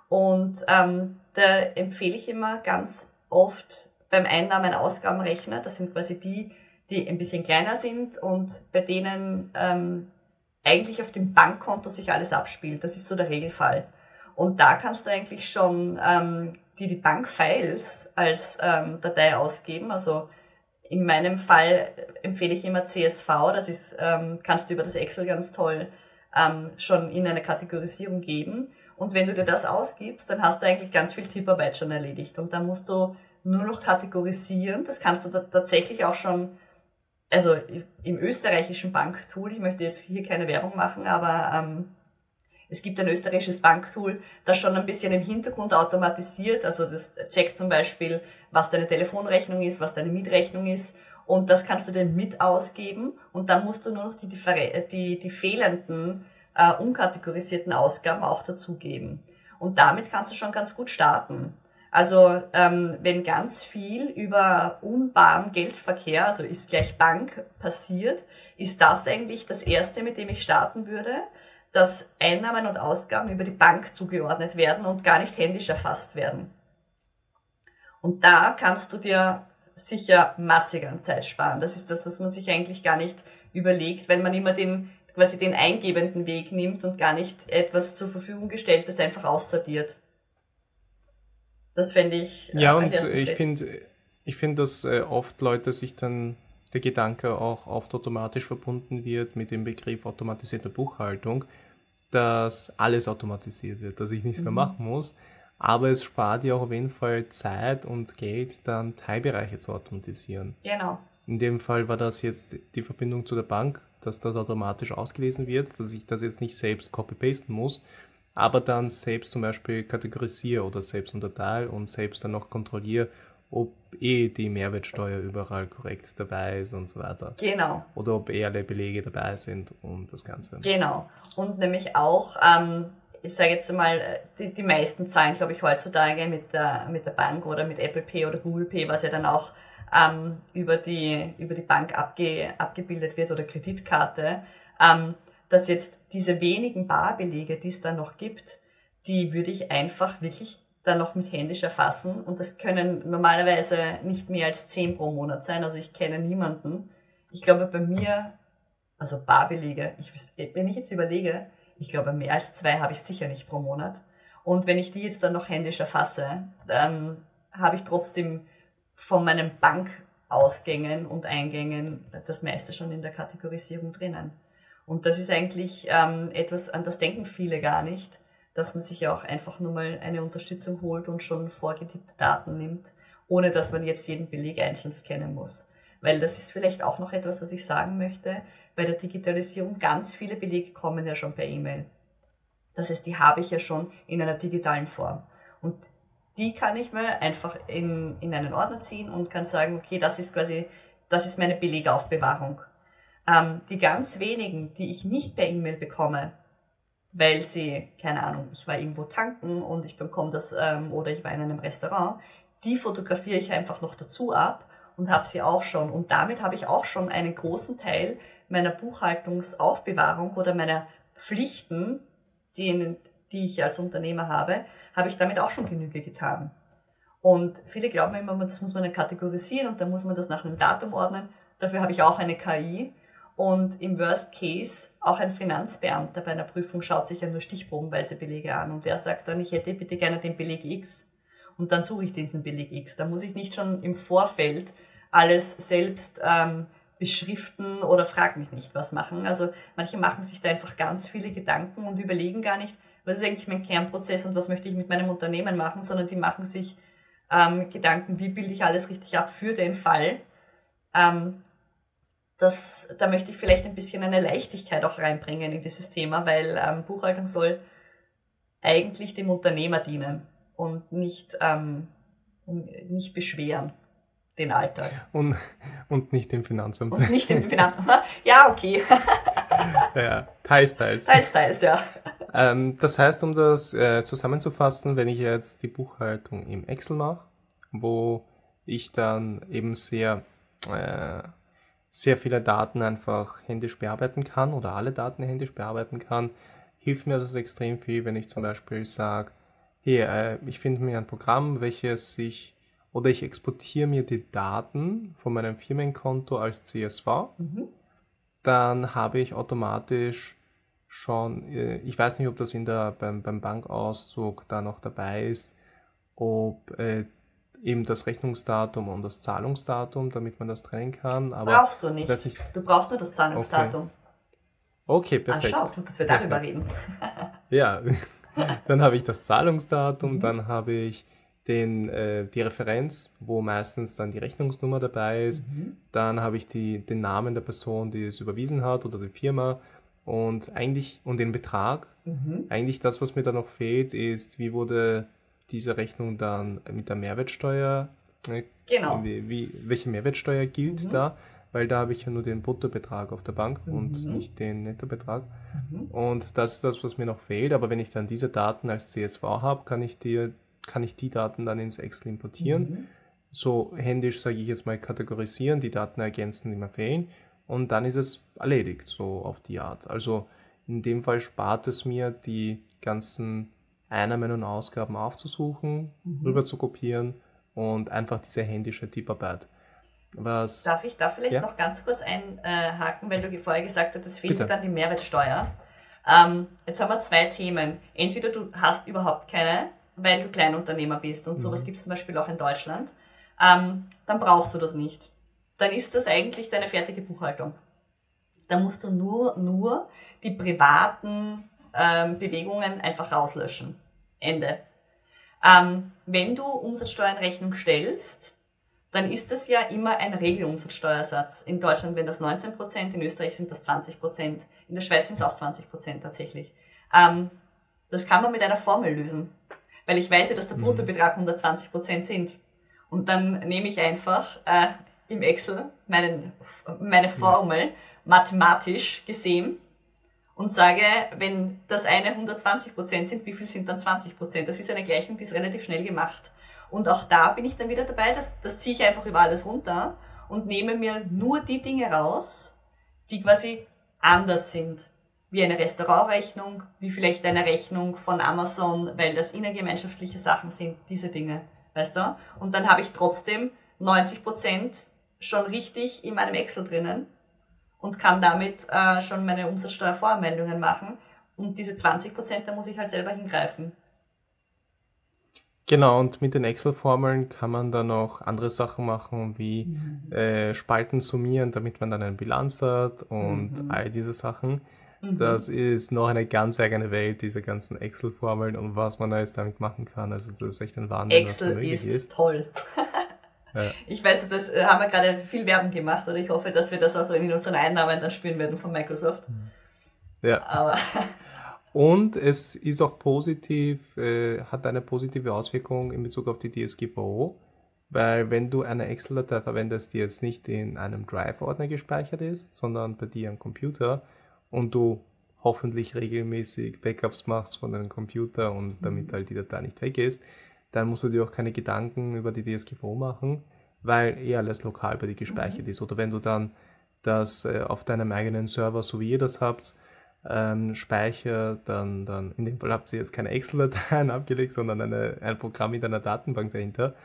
Speaker 2: und ähm, da empfehle ich immer ganz oft beim Einnahmen-Ausgabenrechner, das sind quasi die, die ein bisschen kleiner sind und bei denen ähm, eigentlich auf dem Bankkonto sich alles abspielt. Das ist so der Regelfall. Und da kannst du eigentlich schon ähm, die, die Bankfiles als ähm, Datei ausgeben. Also in meinem Fall empfehle ich immer CSV, das ist, ähm, kannst du über das Excel ganz toll ähm, schon in eine Kategorisierung geben. Und wenn du dir das ausgibst, dann hast du eigentlich ganz viel Tipparbeit schon erledigt. Und dann musst du nur noch kategorisieren. Das kannst du da tatsächlich auch schon, also im österreichischen Banktool, ich möchte jetzt hier keine Werbung machen, aber ähm, es gibt ein österreichisches Banktool, das schon ein bisschen im Hintergrund automatisiert. Also das checkt zum Beispiel, was deine Telefonrechnung ist, was deine Mietrechnung ist. Und das kannst du dir mit ausgeben. Und dann musst du nur noch die, die, die fehlenden äh, unkategorisierten Ausgaben auch dazugeben. Und damit kannst du schon ganz gut starten. Also ähm, wenn ganz viel über unbaren Geldverkehr, also ist gleich Bank, passiert, ist das eigentlich das Erste, mit dem ich starten würde, dass Einnahmen und Ausgaben über die Bank zugeordnet werden und gar nicht händisch erfasst werden. Und da kannst du dir sicher massig an Zeit sparen. Das ist das, was man sich eigentlich gar nicht überlegt, wenn man immer den quasi den eingebenden Weg nimmt und gar nicht etwas zur Verfügung gestellt, das einfach aussortiert. Das fände ich.
Speaker 1: Äh, ja, und ich finde, ich finde, dass äh, oft Leute sich dann der Gedanke auch oft automatisch verbunden wird mit dem Begriff automatisierte Buchhaltung, dass alles automatisiert wird, dass ich nichts mhm. mehr machen muss. Aber es spart ja auch auf jeden Fall Zeit und Geld, dann Teilbereiche zu automatisieren.
Speaker 2: Genau.
Speaker 1: In dem Fall war das jetzt die Verbindung zu der Bank dass das automatisch ausgelesen wird, dass ich das jetzt nicht selbst copy-pasten muss, aber dann selbst zum Beispiel kategorisiere oder selbst unterteile und selbst dann noch kontrolliere, ob eh die Mehrwertsteuer überall korrekt dabei ist und so weiter.
Speaker 2: Genau.
Speaker 1: Oder ob eh alle Belege dabei sind und das Ganze.
Speaker 2: Genau. Und nämlich auch, ähm, ich sage jetzt mal, die, die meisten zahlen, glaube ich, heutzutage mit der, mit der Bank oder mit Apple Pay oder Google Pay, was ja dann auch ähm, über, die, über die Bank abge, abgebildet wird oder Kreditkarte, ähm, dass jetzt diese wenigen Barbelege, die es da noch gibt, die würde ich einfach wirklich dann noch mit händisch erfassen. Und das können normalerweise nicht mehr als zehn pro Monat sein. Also ich kenne niemanden. Ich glaube, bei mir, also Barbelege, ich, wenn ich jetzt überlege, ich glaube, mehr als zwei habe ich sicher nicht pro Monat. Und wenn ich die jetzt dann noch händisch erfasse, dann habe ich trotzdem von meinen Bankausgängen und Eingängen das meiste schon in der Kategorisierung drinnen. Und das ist eigentlich ähm, etwas, an das denken viele gar nicht dass man sich ja auch einfach nur mal eine Unterstützung holt und schon vorgetippte Daten nimmt, ohne dass man jetzt jeden Beleg einzeln scannen muss. Weil das ist vielleicht auch noch etwas, was ich sagen möchte. Bei der Digitalisierung ganz viele Belege kommen ja schon per E-Mail. Das heißt, die habe ich ja schon in einer digitalen Form. Und die kann ich mir einfach in, in einen Ordner ziehen und kann sagen, okay, das ist quasi, das ist meine Belegaufbewahrung. Ähm, die ganz wenigen, die ich nicht per E-Mail bekomme, weil sie, keine Ahnung, ich war irgendwo tanken und ich bekomme das, ähm, oder ich war in einem Restaurant, die fotografiere ich einfach noch dazu ab und habe sie auch schon. Und damit habe ich auch schon einen großen Teil meiner Buchhaltungsaufbewahrung oder meiner Pflichten, die, die ich als Unternehmer habe, habe ich damit auch schon Genüge getan. Und viele glauben immer, das muss man dann kategorisieren und dann muss man das nach einem Datum ordnen. Dafür habe ich auch eine KI und im Worst Case, auch ein Finanzbeamter bei einer Prüfung schaut sich ja nur stichprobenweise Belege an und der sagt dann, ich hätte bitte gerne den Beleg X und dann suche ich diesen Beleg X. Da muss ich nicht schon im Vorfeld alles selbst ähm, beschriften oder frag mich nicht was machen. Also manche machen sich da einfach ganz viele Gedanken und überlegen gar nicht, was ist eigentlich mein Kernprozess und was möchte ich mit meinem Unternehmen machen, sondern die machen sich ähm, Gedanken, wie bilde ich alles richtig ab für den Fall. Ähm, das, da möchte ich vielleicht ein bisschen eine Leichtigkeit auch reinbringen in dieses Thema, weil ähm, Buchhaltung soll eigentlich dem Unternehmer dienen und nicht, ähm, nicht beschweren den Alltag.
Speaker 1: Und, und nicht dem Finanzamt.
Speaker 2: Und nicht dem Finanzamt. Ja, okay.
Speaker 1: ja, teils, teils.
Speaker 2: Teils, teils, ja.
Speaker 1: Ähm, das heißt, um das äh, zusammenzufassen, wenn ich jetzt die Buchhaltung im Excel mache, wo ich dann eben sehr äh, sehr viele Daten einfach händisch bearbeiten kann oder alle Daten händisch bearbeiten kann, hilft mir das extrem viel, wenn ich zum Beispiel sage, hey, äh, ich finde mir ein Programm, welches ich oder ich exportiere mir die Daten von meinem Firmenkonto als CSV, mhm. dann habe ich automatisch schon, äh, ich weiß nicht, ob das in der, beim, beim Bankauszug da noch dabei ist, ob äh, eben das Rechnungsdatum und das Zahlungsdatum, damit man das trennen kann.
Speaker 2: Aber brauchst du nicht. nicht. Du brauchst nur das Zahlungsdatum.
Speaker 1: Okay, okay perfekt.
Speaker 2: Ah, schau, dass wir darüber reden.
Speaker 1: ja, dann habe ich das Zahlungsdatum, mhm. dann habe ich den, äh, die Referenz, wo meistens dann die Rechnungsnummer dabei ist. Mhm. Dann habe ich die, den Namen der Person, die es überwiesen hat oder die Firma und eigentlich und den Betrag. Mhm. Eigentlich das, was mir da noch fehlt, ist, wie wurde diese Rechnung dann mit der Mehrwertsteuer,
Speaker 2: äh, genau.
Speaker 1: wie, wie, welche Mehrwertsteuer gilt mhm. da? Weil da habe ich ja nur den Bruttobetrag auf der Bank mhm. und nicht den Nettobetrag. Mhm. Und das ist das, was mir noch fehlt. Aber wenn ich dann diese Daten als CSV habe, kann ich dir, kann ich die Daten dann ins Excel importieren. Mhm. So händisch, sage ich jetzt mal, kategorisieren, die Daten ergänzen, die mir fehlen. Und dann ist es erledigt, so auf die Art. Also in dem Fall spart es mir die ganzen Einnahmen und Ausgaben aufzusuchen, mhm. rüber zu kopieren und einfach diese händische Tipparbeit.
Speaker 2: Was, Darf ich da vielleicht ja? noch ganz kurz einhaken, weil du vorher gesagt hast, es fehlt Bitte. dann die Mehrwertsteuer. Ähm, jetzt haben wir zwei Themen. Entweder du hast überhaupt keine, weil du Kleinunternehmer bist und mhm. sowas gibt es zum Beispiel auch in Deutschland, ähm, dann brauchst du das nicht. Dann ist das eigentlich deine fertige Buchhaltung. Da musst du nur, nur die privaten ähm, Bewegungen einfach rauslöschen. Ende. Ähm, wenn du Umsatzsteuernrechnung stellst, dann ist das ja immer ein Regelumsatzsteuersatz. In Deutschland wären das 19 Prozent, in Österreich sind das 20 Prozent, in der Schweiz sind es auch 20 Prozent tatsächlich. Ähm, das kann man mit einer Formel lösen, weil ich weiß ja, dass der mhm. Bruttobetrag 120 Prozent sind. Und dann nehme ich einfach äh, im Excel meinen, meine Formel mathematisch gesehen und sage, wenn das eine 120% sind, wie viel sind dann 20%? Das ist eine Gleichung, die ist relativ schnell gemacht. Und auch da bin ich dann wieder dabei, das, das ziehe ich einfach über alles runter und nehme mir nur die Dinge raus, die quasi anders sind. Wie eine Restaurantrechnung, wie vielleicht eine Rechnung von Amazon, weil das innergemeinschaftliche Sachen sind, diese Dinge. Weißt du? Und dann habe ich trotzdem 90% schon richtig in meinem Excel drinnen und kann damit äh, schon meine Umsatzsteuervoranmeldungen machen. Und diese 20 Prozent, da muss ich halt selber hingreifen.
Speaker 1: Genau, und mit den Excel-Formeln kann man dann auch andere Sachen machen, wie mhm. äh, Spalten summieren, damit man dann eine Bilanz hat und mhm. all diese Sachen. Mhm. Das ist noch eine ganz eigene Welt, diese ganzen Excel-Formeln und was man alles damit machen kann. Also das ist echt ein Wahnsinn,
Speaker 2: Excel was da möglich ist. ist. toll. Ich weiß, das äh, haben wir gerade viel Werbung gemacht und ich hoffe, dass wir das auch in unseren Einnahmen dann spüren werden von Microsoft.
Speaker 1: Ja. Aber und es ist auch positiv, äh, hat eine positive Auswirkung in Bezug auf die DSGVO, weil wenn du eine Excel-Datei verwendest, die jetzt nicht in einem Drive-Ordner gespeichert ist, sondern bei dir am Computer und du hoffentlich regelmäßig Backups machst von deinem Computer und damit mhm. halt die Datei nicht weg ist, dann musst du dir auch keine Gedanken über die DSGVO machen, weil eh alles lokal bei dir gespeichert mhm. ist. Oder wenn du dann das äh, auf deinem eigenen Server, so wie ihr das habt, ähm, speichert, dann, dann in dem Fall habt ihr jetzt keine Excel-Dateien abgelegt, sondern eine, ein Programm mit einer Datenbank dahinter.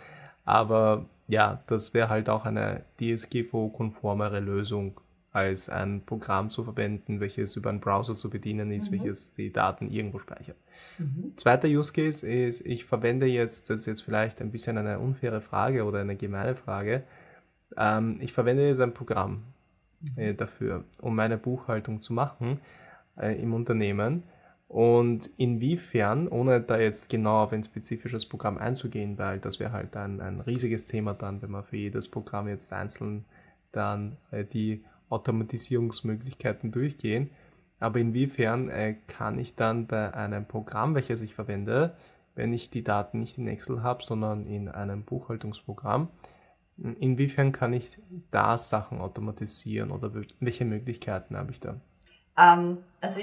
Speaker 1: Aber ja, das wäre halt auch eine DSGVO-konformere Lösung als ein Programm zu verwenden, welches über einen Browser zu bedienen ist, mhm. welches die Daten irgendwo speichert. Mhm. Zweiter Use Case ist, ich verwende jetzt, das ist jetzt vielleicht ein bisschen eine unfaire Frage oder eine gemeine Frage, ähm, ich verwende jetzt ein Programm äh, dafür, um meine Buchhaltung zu machen äh, im Unternehmen. Und inwiefern, ohne da jetzt genau auf ein spezifisches Programm einzugehen, weil das wäre halt ein, ein riesiges Thema dann, wenn man für jedes Programm jetzt einzeln dann äh, die Automatisierungsmöglichkeiten durchgehen. Aber inwiefern äh, kann ich dann bei einem Programm, welches ich verwende, wenn ich die Daten nicht in Excel habe, sondern in einem Buchhaltungsprogramm, inwiefern kann ich da Sachen automatisieren oder welche Möglichkeiten habe ich da?
Speaker 2: Ähm, also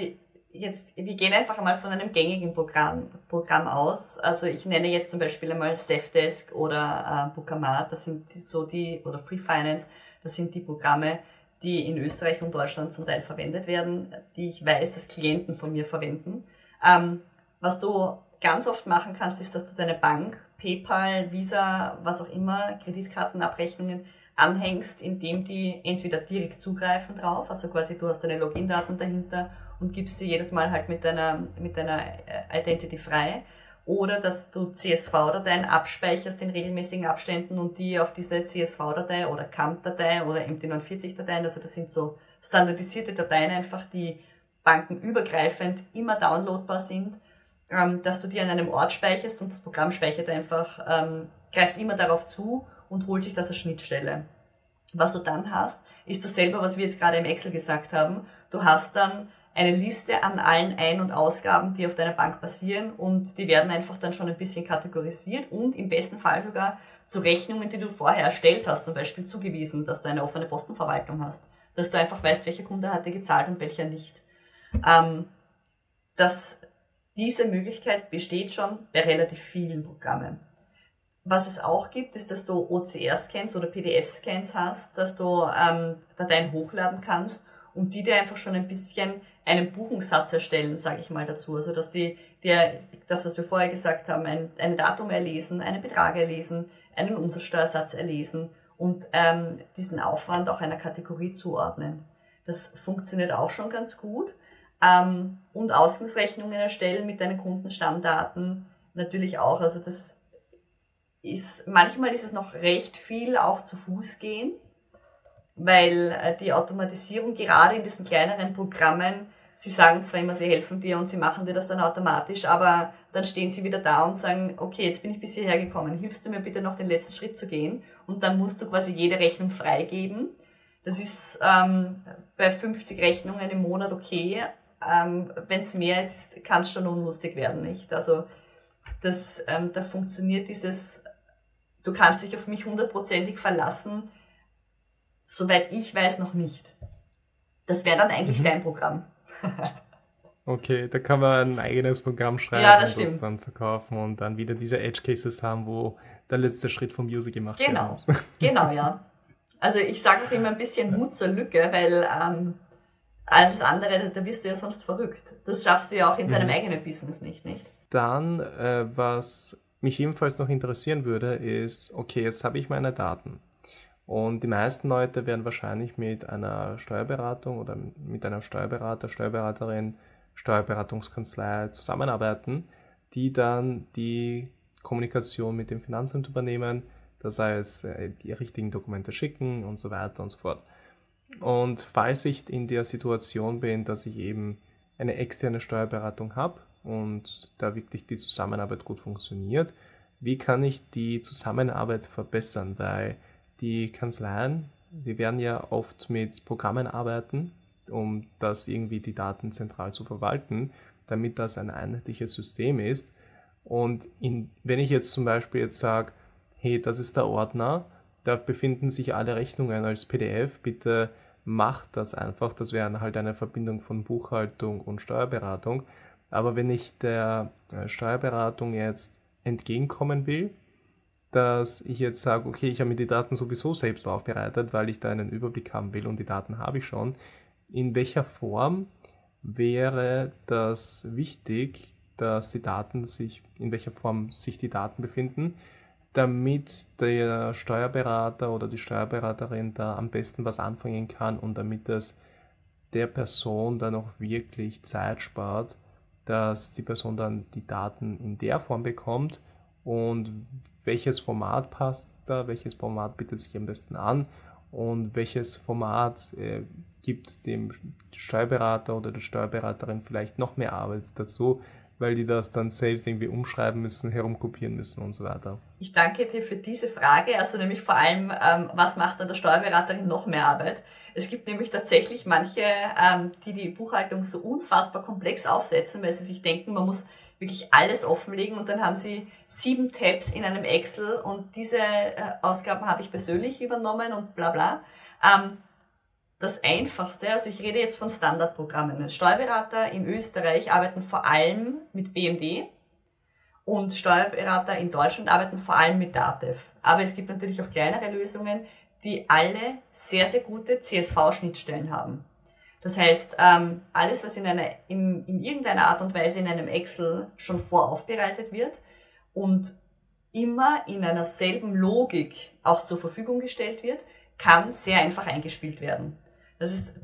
Speaker 2: jetzt, wir gehen einfach einmal von einem gängigen Programm, Programm aus. Also ich nenne jetzt zum Beispiel einmal Safdesk oder äh, Bookamat, das sind so die, oder Free Finance, das sind die Programme, die in Österreich und Deutschland zum Teil verwendet werden, die ich weiß, dass Klienten von mir verwenden. Ähm, was du ganz oft machen kannst, ist, dass du deine Bank, PayPal, Visa, was auch immer, Kreditkartenabrechnungen anhängst, indem die entweder direkt zugreifen drauf, also quasi du hast deine Login-Daten dahinter und gibst sie jedes Mal halt mit deiner, mit deiner äh, Identity frei oder dass du CSV-Dateien abspeicherst in regelmäßigen Abständen und die auf diese CSV-Datei oder CAMP-Datei oder MT49-Dateien, also das sind so standardisierte Dateien einfach, die bankenübergreifend immer downloadbar sind, ähm, dass du die an einem Ort speicherst und das Programm speichert einfach, ähm, greift immer darauf zu und holt sich das als Schnittstelle. Was du dann hast, ist dasselbe, was wir jetzt gerade im Excel gesagt haben. Du hast dann eine Liste an allen Ein- und Ausgaben, die auf deiner Bank passieren und die werden einfach dann schon ein bisschen kategorisiert und im besten Fall sogar zu Rechnungen, die du vorher erstellt hast, zum Beispiel zugewiesen, dass du eine offene Postenverwaltung hast, dass du einfach weißt, welcher Kunde hat dir gezahlt und welcher nicht. Ähm, dass diese Möglichkeit besteht schon bei relativ vielen Programmen. Was es auch gibt, ist, dass du OCR-Scans oder PDF-Scans hast, dass du ähm, Dateien hochladen kannst und die dir einfach schon ein bisschen einen Buchungssatz erstellen, sage ich mal dazu. Also dass sie dir das, was wir vorher gesagt haben, ein, ein Datum erlesen, einen Betrag erlesen, einen Umsatzsteuersatz erlesen und ähm, diesen Aufwand auch einer Kategorie zuordnen. Das funktioniert auch schon ganz gut. Ähm, und Ausgangsrechnungen erstellen mit deinen Kundenstammdaten natürlich auch. Also das ist, manchmal ist es noch recht viel auch zu Fuß gehen, weil äh, die Automatisierung gerade in diesen kleineren Programmen sie sagen zwar immer, sie helfen dir und sie machen dir das dann automatisch, aber dann stehen sie wieder da und sagen, okay, jetzt bin ich bis hierher gekommen, hilfst du mir bitte noch den letzten Schritt zu gehen? Und dann musst du quasi jede Rechnung freigeben. Das ist ähm, bei 50 Rechnungen im Monat okay. Ähm, Wenn es mehr ist, kann es schon unlustig werden, nicht? Also das, ähm, da funktioniert dieses du kannst dich auf mich hundertprozentig verlassen, soweit ich weiß noch nicht. Das wäre dann eigentlich mhm. dein Programm.
Speaker 1: okay, da kann man ein eigenes Programm schreiben
Speaker 2: ja, das
Speaker 1: und
Speaker 2: das
Speaker 1: dann verkaufen und dann wieder diese Edge Cases haben, wo der letzte Schritt vom User gemacht
Speaker 2: wird. Genau, genau, ja. Also ich sage auch immer ein bisschen Mut zur Lücke, weil ähm, alles andere, da wirst du ja sonst verrückt. Das schaffst du ja auch in deinem mhm. eigenen Business nicht, nicht?
Speaker 1: Dann, äh, was mich ebenfalls noch interessieren würde, ist, okay, jetzt habe ich meine Daten. Und die meisten Leute werden wahrscheinlich mit einer Steuerberatung oder mit einem Steuerberater, Steuerberaterin, Steuerberatungskanzlei zusammenarbeiten, die dann die Kommunikation mit dem Finanzamt übernehmen, das heißt äh, die richtigen Dokumente schicken und so weiter und so fort. Und falls ich in der Situation bin, dass ich eben eine externe Steuerberatung habe und da wirklich die Zusammenarbeit gut funktioniert, wie kann ich die Zusammenarbeit verbessern? Weil die Kanzleien, die werden ja oft mit Programmen arbeiten, um das irgendwie die Daten zentral zu verwalten, damit das ein einheitliches System ist. Und in, wenn ich jetzt zum Beispiel jetzt sage, hey, das ist der Ordner, da befinden sich alle Rechnungen als PDF, bitte macht das einfach. Das wäre halt eine Verbindung von Buchhaltung und Steuerberatung. Aber wenn ich der äh, Steuerberatung jetzt entgegenkommen will, dass ich jetzt sage, okay, ich habe mir die Daten sowieso selbst aufbereitet, weil ich da einen Überblick haben will und die Daten habe ich schon. In welcher Form wäre das wichtig, dass die Daten sich, in welcher Form sich die Daten befinden, damit der Steuerberater oder die Steuerberaterin da am besten was anfangen kann und damit es der Person dann auch wirklich Zeit spart, dass die Person dann die Daten in der Form bekommt und welches Format passt da, welches Format bietet sich am besten an und welches Format äh, gibt dem Steuerberater oder der Steuerberaterin vielleicht noch mehr Arbeit dazu, weil die das dann selbst irgendwie umschreiben müssen, herumkopieren müssen und so weiter.
Speaker 2: Ich danke dir für diese Frage, also nämlich vor allem, ähm, was macht dann der Steuerberaterin noch mehr Arbeit? Es gibt nämlich tatsächlich manche, ähm, die die Buchhaltung so unfassbar komplex aufsetzen, weil sie sich denken, man muss wirklich alles offenlegen und dann haben sie sieben Tabs in einem Excel und diese äh, Ausgaben habe ich persönlich übernommen und bla bla. Ähm, das Einfachste, also ich rede jetzt von Standardprogrammen. Steuerberater in Österreich arbeiten vor allem mit BMD und Steuerberater in Deutschland arbeiten vor allem mit DATEV. Aber es gibt natürlich auch kleinere Lösungen, die alle sehr, sehr gute CSV-Schnittstellen haben. Das heißt, ähm, alles, was in, einer, in, in irgendeiner Art und Weise in einem Excel schon voraufbereitet wird und immer in einer selben Logik auch zur Verfügung gestellt wird, kann sehr einfach eingespielt werden. Das ist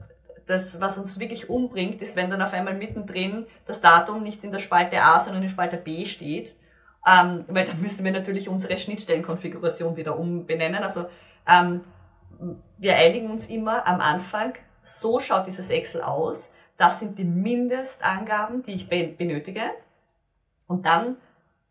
Speaker 2: das, was uns wirklich umbringt, ist, wenn dann auf einmal mittendrin das Datum nicht in der Spalte A, sondern in der Spalte B steht. Ähm, weil dann müssen wir natürlich unsere Schnittstellenkonfiguration wieder umbenennen. Also ähm, wir einigen uns immer am Anfang, so schaut dieses Excel aus. Das sind die Mindestangaben, die ich benötige. Und dann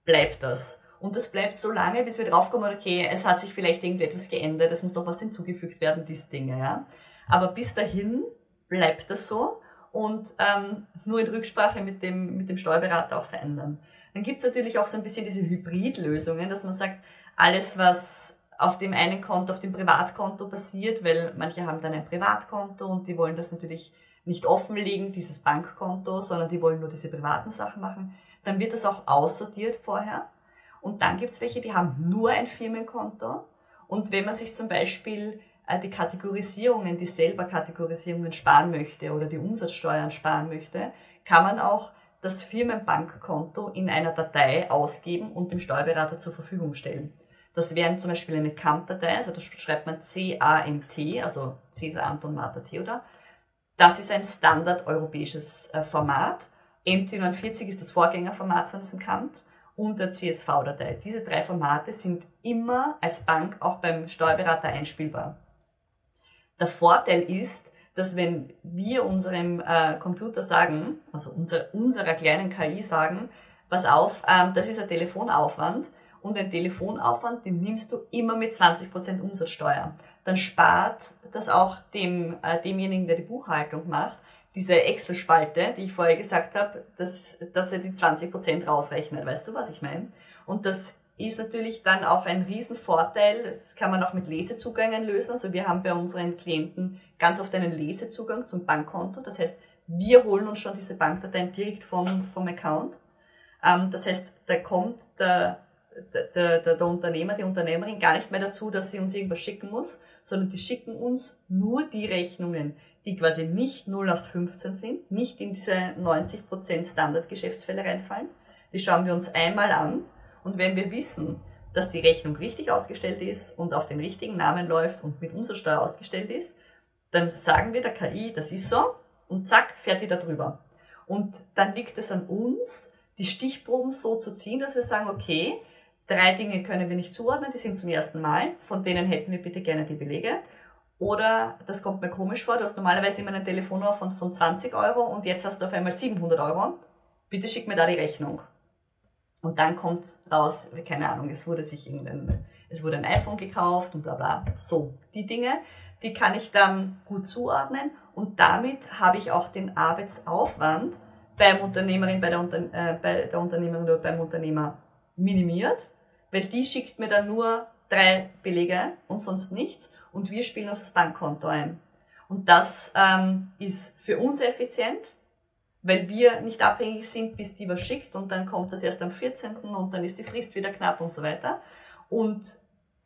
Speaker 2: bleibt das. Und das bleibt so lange, bis wir draufkommen, okay, es hat sich vielleicht irgendwie etwas geändert, es muss doch was hinzugefügt werden, diese Dinge, ja. Aber bis dahin bleibt das so und ähm, nur in Rücksprache mit dem, mit dem Steuerberater auch verändern. Dann gibt es natürlich auch so ein bisschen diese Hybridlösungen, dass man sagt, alles, was auf dem einen Konto, auf dem Privatkonto passiert, weil manche haben dann ein Privatkonto und die wollen das natürlich nicht offenlegen, dieses Bankkonto, sondern die wollen nur diese privaten Sachen machen, dann wird das auch aussortiert vorher. Und dann gibt es welche, die haben nur ein Firmenkonto. Und wenn man sich zum Beispiel äh, die Kategorisierungen, die selber Kategorisierungen sparen möchte oder die Umsatzsteuern sparen möchte, kann man auch das Firmenbankkonto in einer Datei ausgeben und dem Steuerberater zur Verfügung stellen. Das wäre zum Beispiel eine CAMT-Datei, also da schreibt man C-A-M-T, also Cäsar Anton Martha Theodor. Das ist ein standard europäisches äh, Format. MT49 ist das Vorgängerformat von diesem CAMT und der CSV-Datei. Diese drei Formate sind immer als Bank auch beim Steuerberater einspielbar. Der Vorteil ist, dass wenn wir unserem äh, Computer sagen, also unser, unserer kleinen KI sagen, pass auf, ähm, das ist ein Telefonaufwand und ein Telefonaufwand, den nimmst du immer mit 20% Umsatzsteuer. Dann spart das auch dem, äh, demjenigen, der die Buchhaltung macht, diese Excel-Spalte, die ich vorher gesagt habe, dass, dass er die 20% rausrechnet. Weißt du, was ich meine? Und das ist natürlich dann auch ein Riesenvorteil. Das kann man auch mit Lesezugängen lösen. Also wir haben bei unseren Klienten ganz oft einen Lesezugang zum Bankkonto. Das heißt, wir holen uns schon diese Bankdateien direkt vom, vom Account. Ähm, das heißt, da kommt der, der, der, der Unternehmer, die Unternehmerin gar nicht mehr dazu, dass sie uns irgendwas schicken muss, sondern die schicken uns nur die Rechnungen, die quasi nicht 0815 sind, nicht in diese 90% Standardgeschäftsfälle reinfallen. Die schauen wir uns einmal an und wenn wir wissen, dass die Rechnung richtig ausgestellt ist und auf den richtigen Namen läuft und mit Umsatzsteuer ausgestellt ist, dann sagen wir der KI, das ist so und zack, fährt die da drüber. Und dann liegt es an uns, die Stichproben so zu ziehen, dass wir sagen, okay, drei Dinge können wir nicht zuordnen, die sind zum ersten Mal, von denen hätten wir bitte gerne die Belege. Oder, das kommt mir komisch vor, du hast normalerweise immer eine Telefonnummer von, von 20 Euro und jetzt hast du auf einmal 700 Euro. Bitte schick mir da die Rechnung. Und dann kommt raus, keine Ahnung, es wurde sich irgendein, es wurde ein iPhone gekauft und bla bla. So, die Dinge, die kann ich dann gut zuordnen und damit habe ich auch den Arbeitsaufwand beim Unternehmerin, bei der, Unter äh, bei der Unternehmerin oder beim Unternehmer minimiert, weil die schickt mir dann nur drei Belege und sonst nichts und wir spielen aufs Bankkonto ein. Und das ähm, ist für uns effizient, weil wir nicht abhängig sind, bis die was schickt und dann kommt das erst am 14. und dann ist die Frist wieder knapp und so weiter. Und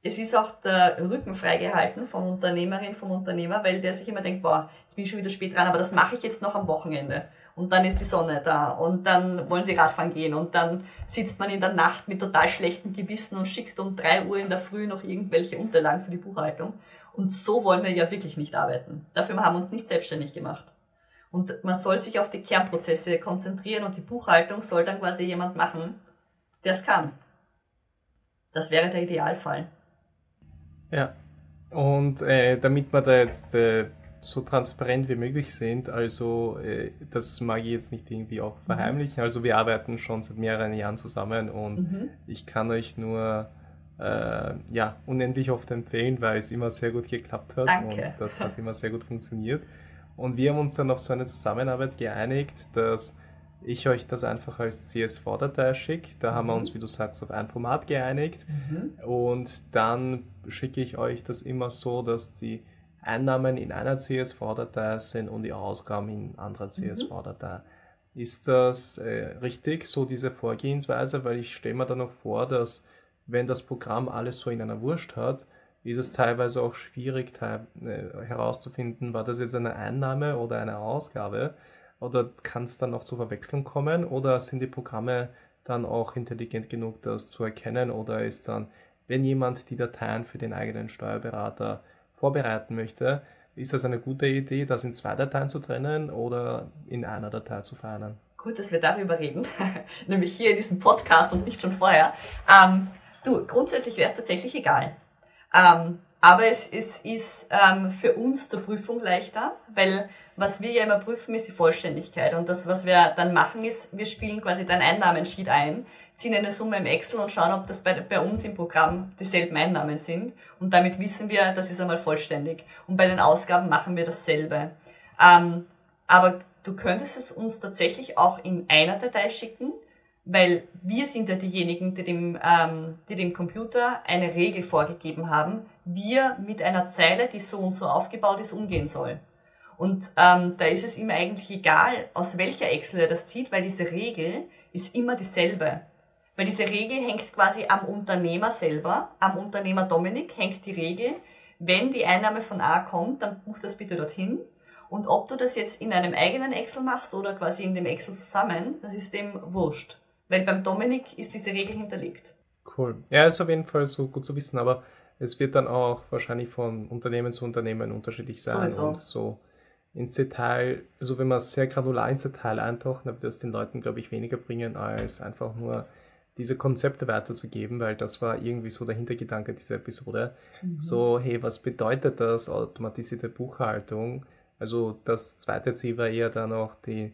Speaker 2: es ist auch der Rücken freigehalten vom Unternehmerin, vom Unternehmer, weil der sich immer denkt, boah, jetzt bin ich schon wieder spät dran, aber das mache ich jetzt noch am Wochenende. Und dann ist die Sonne da und dann wollen sie Radfahren gehen und dann sitzt man in der Nacht mit total schlechtem Gewissen und schickt um drei Uhr in der Früh noch irgendwelche Unterlagen für die Buchhaltung. Und so wollen wir ja wirklich nicht arbeiten. Dafür haben wir uns nicht selbstständig gemacht. Und man soll sich auf die Kernprozesse konzentrieren und die Buchhaltung soll dann quasi jemand machen, der es kann. Das wäre der Idealfall.
Speaker 1: Ja, und äh, damit wir da jetzt äh, so transparent wie möglich sind, also äh, das mag ich jetzt nicht irgendwie auch mhm. verheimlichen. Also wir arbeiten schon seit mehreren Jahren zusammen und mhm. ich kann euch nur äh, ja, unendlich oft empfehlen, weil es immer sehr gut geklappt hat
Speaker 2: Danke.
Speaker 1: und das hat immer sehr gut funktioniert. Und wir haben uns dann auf so eine Zusammenarbeit geeinigt, dass ich euch das einfach als CSV-Datei schicke. Da mhm. haben wir uns, wie du sagst, auf ein Format geeinigt. Mhm. Und dann schicke ich euch das immer so, dass die Einnahmen in einer CSV-Datei sind und die Ausgaben in anderer CSV-Datei. Mhm. Ist das äh, richtig, so diese Vorgehensweise? Weil ich stelle mir da noch vor, dass wenn das Programm alles so in einer Wurst hat, ist es teilweise auch schwierig äh, herauszufinden, war das jetzt eine Einnahme oder eine Ausgabe oder kann es dann noch zur Verwechslung kommen oder sind die Programme dann auch intelligent genug, das zu erkennen oder ist dann, wenn jemand die Dateien für den eigenen Steuerberater vorbereiten möchte, ist das eine gute Idee, das in zwei Dateien zu trennen oder in einer Datei zu vereinen?
Speaker 2: Gut, dass wir darüber reden, nämlich hier in diesem Podcast und nicht schon vorher. Ähm, du, grundsätzlich wäre es tatsächlich egal. Ähm, aber es, es ist ähm, für uns zur Prüfung leichter, weil was wir ja immer prüfen, ist die Vollständigkeit. Und das, was wir dann machen, ist, wir spielen quasi dein Einnahmensheet ein, ziehen eine Summe im Excel und schauen, ob das bei, bei uns im Programm dieselben Einnahmen sind. Und damit wissen wir, das ist einmal vollständig. Und bei den Ausgaben machen wir dasselbe. Ähm, aber du könntest es uns tatsächlich auch in einer Datei schicken, weil wir sind ja diejenigen, die dem, ähm, die dem Computer eine Regel vorgegeben haben, wie er mit einer Zeile, die so und so aufgebaut ist, umgehen soll. Und ähm, da ist es ihm eigentlich egal, aus welcher Excel er das zieht, weil diese Regel ist immer dieselbe. Weil diese Regel hängt quasi am Unternehmer selber, am Unternehmer Dominik hängt die Regel, wenn die Einnahme von A kommt, dann buch das bitte dorthin. Und ob du das jetzt in einem eigenen Excel machst oder quasi in dem Excel zusammen, das ist dem wurscht. Weil beim Dominik ist diese Regel hinterlegt.
Speaker 1: Cool. Ja, ist auf jeden Fall so gut zu wissen, aber es wird dann auch wahrscheinlich von Unternehmen zu Unternehmen unterschiedlich sein
Speaker 2: Sowieso.
Speaker 1: und so ins Detail, also wenn man sehr granular ins Detail eintaucht, dann wird das den Leuten, glaube ich, weniger bringen, als einfach nur diese Konzepte weiterzugeben, weil das war irgendwie so der Hintergedanke dieser Episode. Mhm. So, hey, was bedeutet das automatisierte Buchhaltung? Also das zweite Ziel war eher dann auch die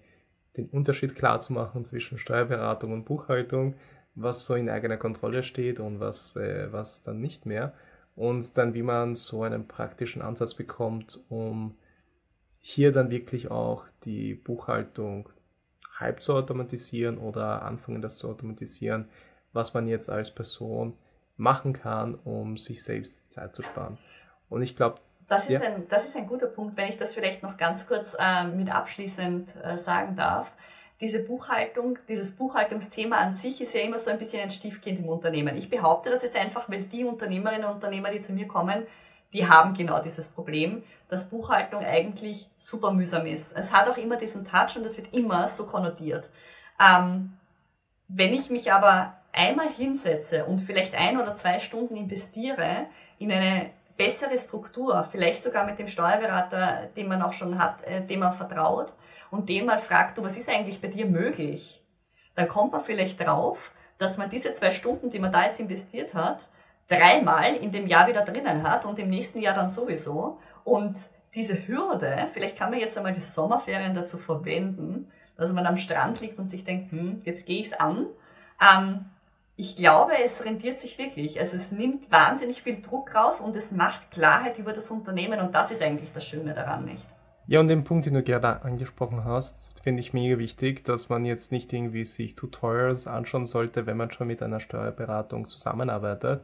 Speaker 1: den Unterschied klar zu machen zwischen Steuerberatung und Buchhaltung, was so in eigener Kontrolle steht und was, äh, was dann nicht mehr. Und dann, wie man so einen praktischen Ansatz bekommt, um hier dann wirklich auch die Buchhaltung halb zu automatisieren oder anfangen, das zu automatisieren, was man jetzt als Person machen kann, um sich selbst Zeit zu sparen. Und ich glaube,
Speaker 2: das, ja. ein, das ist ein guter Punkt, wenn ich das vielleicht noch ganz kurz äh, mit abschließend äh, sagen darf. Diese Buchhaltung, dieses Buchhaltungsthema an sich ist ja immer so ein bisschen ein Stiefkind im Unternehmen. Ich behaupte das jetzt einfach, weil die Unternehmerinnen und Unternehmer, die zu mir kommen, die haben genau dieses Problem, dass Buchhaltung eigentlich super mühsam ist. Es hat auch immer diesen Touch und es wird immer so konnotiert. Ähm, wenn ich mich aber einmal hinsetze und vielleicht ein oder zwei Stunden investiere in eine bessere Struktur, vielleicht sogar mit dem Steuerberater, den man auch schon hat, äh, dem man vertraut und den mal fragt, du, was ist eigentlich bei dir möglich? Dann kommt man vielleicht drauf, dass man diese zwei Stunden, die man da jetzt investiert hat, dreimal in dem Jahr wieder drinnen hat und im nächsten Jahr dann sowieso. Und diese Hürde, vielleicht kann man jetzt einmal die Sommerferien dazu verwenden, dass man am Strand liegt und sich denkt, hm, jetzt gehe ich es an. Ähm, ich glaube, es rentiert sich wirklich. Also es nimmt wahnsinnig viel Druck raus und es macht Klarheit über das Unternehmen und das ist eigentlich das Schöne daran, nicht?
Speaker 1: Ja, und den Punkt, den du gerade angesprochen hast, finde ich mega wichtig, dass man jetzt nicht irgendwie sich Tutorials anschauen sollte, wenn man schon mit einer Steuerberatung zusammenarbeitet,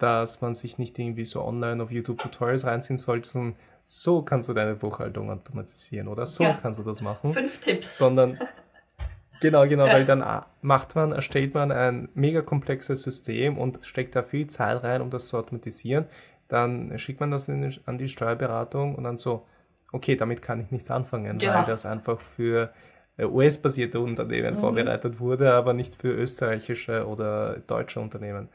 Speaker 1: dass man sich nicht irgendwie so online auf YouTube Tutorials reinziehen sollte und so kannst du deine Buchhaltung automatisieren oder so ja. kannst du das machen.
Speaker 2: Fünf Tipps.
Speaker 1: Sondern Genau, genau, weil dann ah, macht man, erstellt man ein mega komplexes System und steckt da viel Zeit rein, um das zu automatisieren. Dann schickt man das in, an die Steuerberatung und dann so, okay, damit kann ich nichts anfangen, genau. weil das einfach für äh, US-basierte Unternehmen mhm. vorbereitet wurde, aber nicht für österreichische oder deutsche Unternehmen.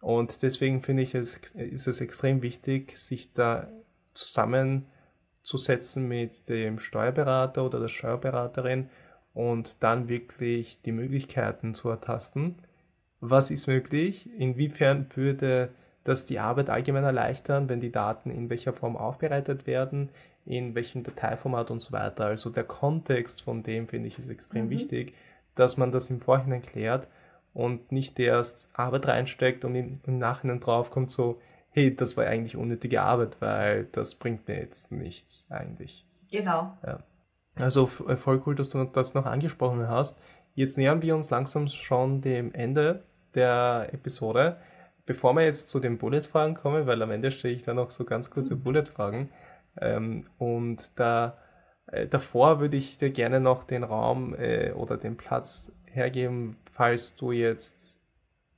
Speaker 1: Und deswegen finde ich, es ist es extrem wichtig, sich da zusammenzusetzen mit dem Steuerberater oder der Steuerberaterin und dann wirklich die Möglichkeiten zu ertasten. Was ist möglich? Inwiefern würde das die Arbeit allgemein erleichtern, wenn die Daten in welcher Form aufbereitet werden, in welchem Dateiformat und so weiter. Also der Kontext von dem finde ich ist extrem mhm. wichtig, dass man das im Vorhinein klärt und nicht erst Arbeit reinsteckt und im Nachhinein draufkommt so, hey, das war eigentlich unnötige Arbeit, weil das bringt mir jetzt nichts eigentlich.
Speaker 2: Genau.
Speaker 1: Ja. Also äh, voll cool, dass du das noch angesprochen hast. Jetzt nähern wir uns langsam schon dem Ende der Episode. Bevor wir jetzt zu den Bullet-Fragen kommen, weil am Ende stelle ich da noch so ganz kurze mhm. Bullet-Fragen. Ähm, und da, äh, davor würde ich dir gerne noch den Raum äh, oder den Platz hergeben, falls du jetzt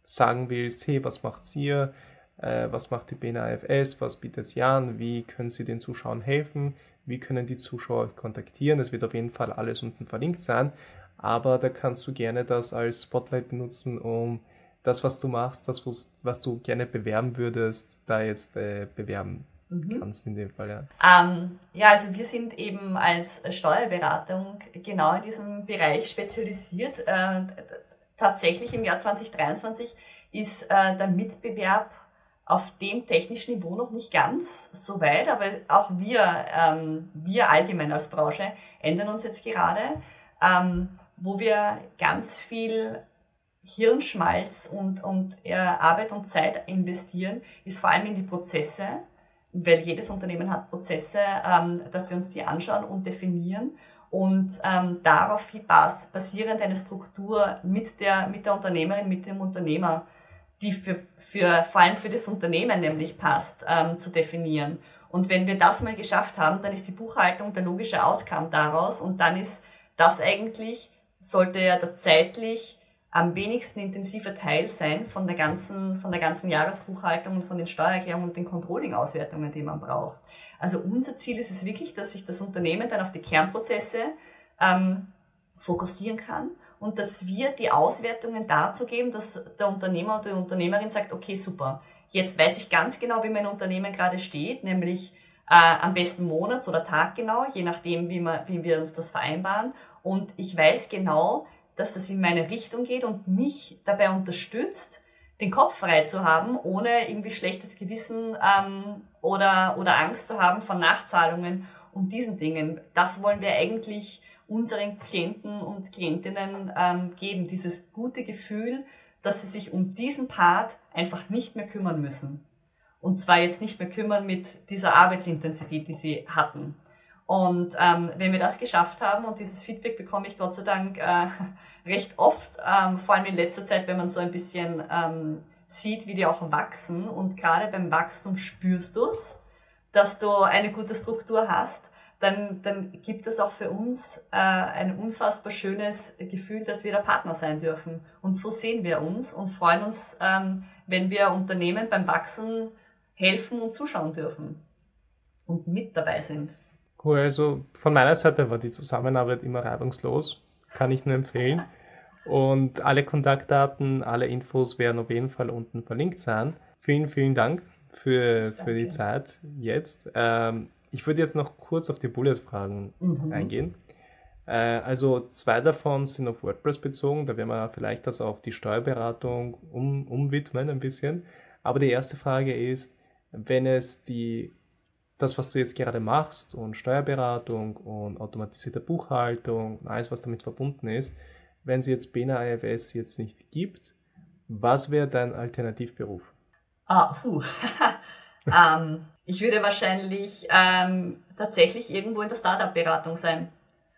Speaker 1: sagen willst, hey, was macht ihr? Äh, was macht die BNAFS? Was bietet sie an? Wie können sie den Zuschauern helfen? wie können die Zuschauer kontaktieren. Es wird auf jeden Fall alles unten verlinkt sein, aber da kannst du gerne das als Spotlight benutzen, um das, was du machst, das, was du gerne bewerben würdest, da jetzt äh, bewerben mhm. kannst in dem Fall.
Speaker 2: Ja. Ähm, ja, also wir sind eben als Steuerberatung genau in diesem Bereich spezialisiert. Äh, tatsächlich im Jahr 2023 ist äh, der Mitbewerb auf dem technischen Niveau noch nicht ganz so weit, aber auch wir, ähm, wir allgemein als Branche ändern uns jetzt gerade, ähm, wo wir ganz viel Hirnschmalz und, und äh, Arbeit und Zeit investieren, ist vor allem in die Prozesse, weil jedes Unternehmen hat Prozesse, ähm, dass wir uns die anschauen und definieren und ähm, darauf basierend eine Struktur mit der, mit der Unternehmerin, mit dem Unternehmer die für, für, vor allem für das Unternehmen nämlich passt, ähm, zu definieren. Und wenn wir das mal geschafft haben, dann ist die Buchhaltung der logische Outcome daraus und dann ist das eigentlich, sollte ja der zeitlich am wenigsten intensive Teil sein von der ganzen, von der ganzen Jahresbuchhaltung und von den Steuererklärungen und den Controlling-Auswertungen, die man braucht. Also unser Ziel ist es wirklich, dass sich das Unternehmen dann auf die Kernprozesse ähm, fokussieren kann und dass wir die Auswertungen dazu geben, dass der Unternehmer oder die Unternehmerin sagt, okay, super, jetzt weiß ich ganz genau, wie mein Unternehmen gerade steht, nämlich äh, am besten monats- oder taggenau, je nachdem, wie, wir, wie wir uns das vereinbaren. Und ich weiß genau, dass das in meine Richtung geht und mich dabei unterstützt, den Kopf frei zu haben, ohne irgendwie schlechtes Gewissen ähm, oder, oder Angst zu haben von Nachzahlungen und diesen Dingen. Das wollen wir eigentlich unseren Klienten und Klientinnen ähm, geben, dieses gute Gefühl, dass sie sich um diesen Part einfach nicht mehr kümmern müssen. Und zwar jetzt nicht mehr kümmern mit dieser Arbeitsintensität, die sie hatten. Und ähm, wenn wir das geschafft haben, und dieses Feedback bekomme ich Gott sei Dank äh, recht oft, ähm, vor allem in letzter Zeit, wenn man so ein bisschen ähm, sieht, wie die auch wachsen. Und gerade beim Wachstum spürst du es, dass du eine gute Struktur hast. Dann, dann gibt es auch für uns äh, ein unfassbar schönes Gefühl, dass wir der Partner sein dürfen. Und so sehen wir uns und freuen uns, ähm, wenn wir Unternehmen beim Wachsen helfen und zuschauen dürfen und mit dabei sind.
Speaker 1: Cool, also von meiner Seite war die Zusammenarbeit immer reibungslos, kann ich nur empfehlen. Und alle Kontaktdaten, alle Infos werden auf jeden Fall unten verlinkt sein. Vielen, vielen Dank für, für die Zeit jetzt. Ähm, ich würde jetzt noch kurz auf die Bullet-Fragen mhm. eingehen. Äh, also zwei davon sind auf WordPress bezogen, da werden wir vielleicht das auf die Steuerberatung um, umwidmen ein bisschen. Aber die erste Frage ist, wenn es die, das, was du jetzt gerade machst und Steuerberatung und automatisierte Buchhaltung und alles, was damit verbunden ist, wenn es jetzt BNA IFS jetzt nicht gibt, was wäre dein Alternativberuf?
Speaker 2: Ah, puh. ähm, ich würde wahrscheinlich ähm, tatsächlich irgendwo in der Startup-Beratung sein.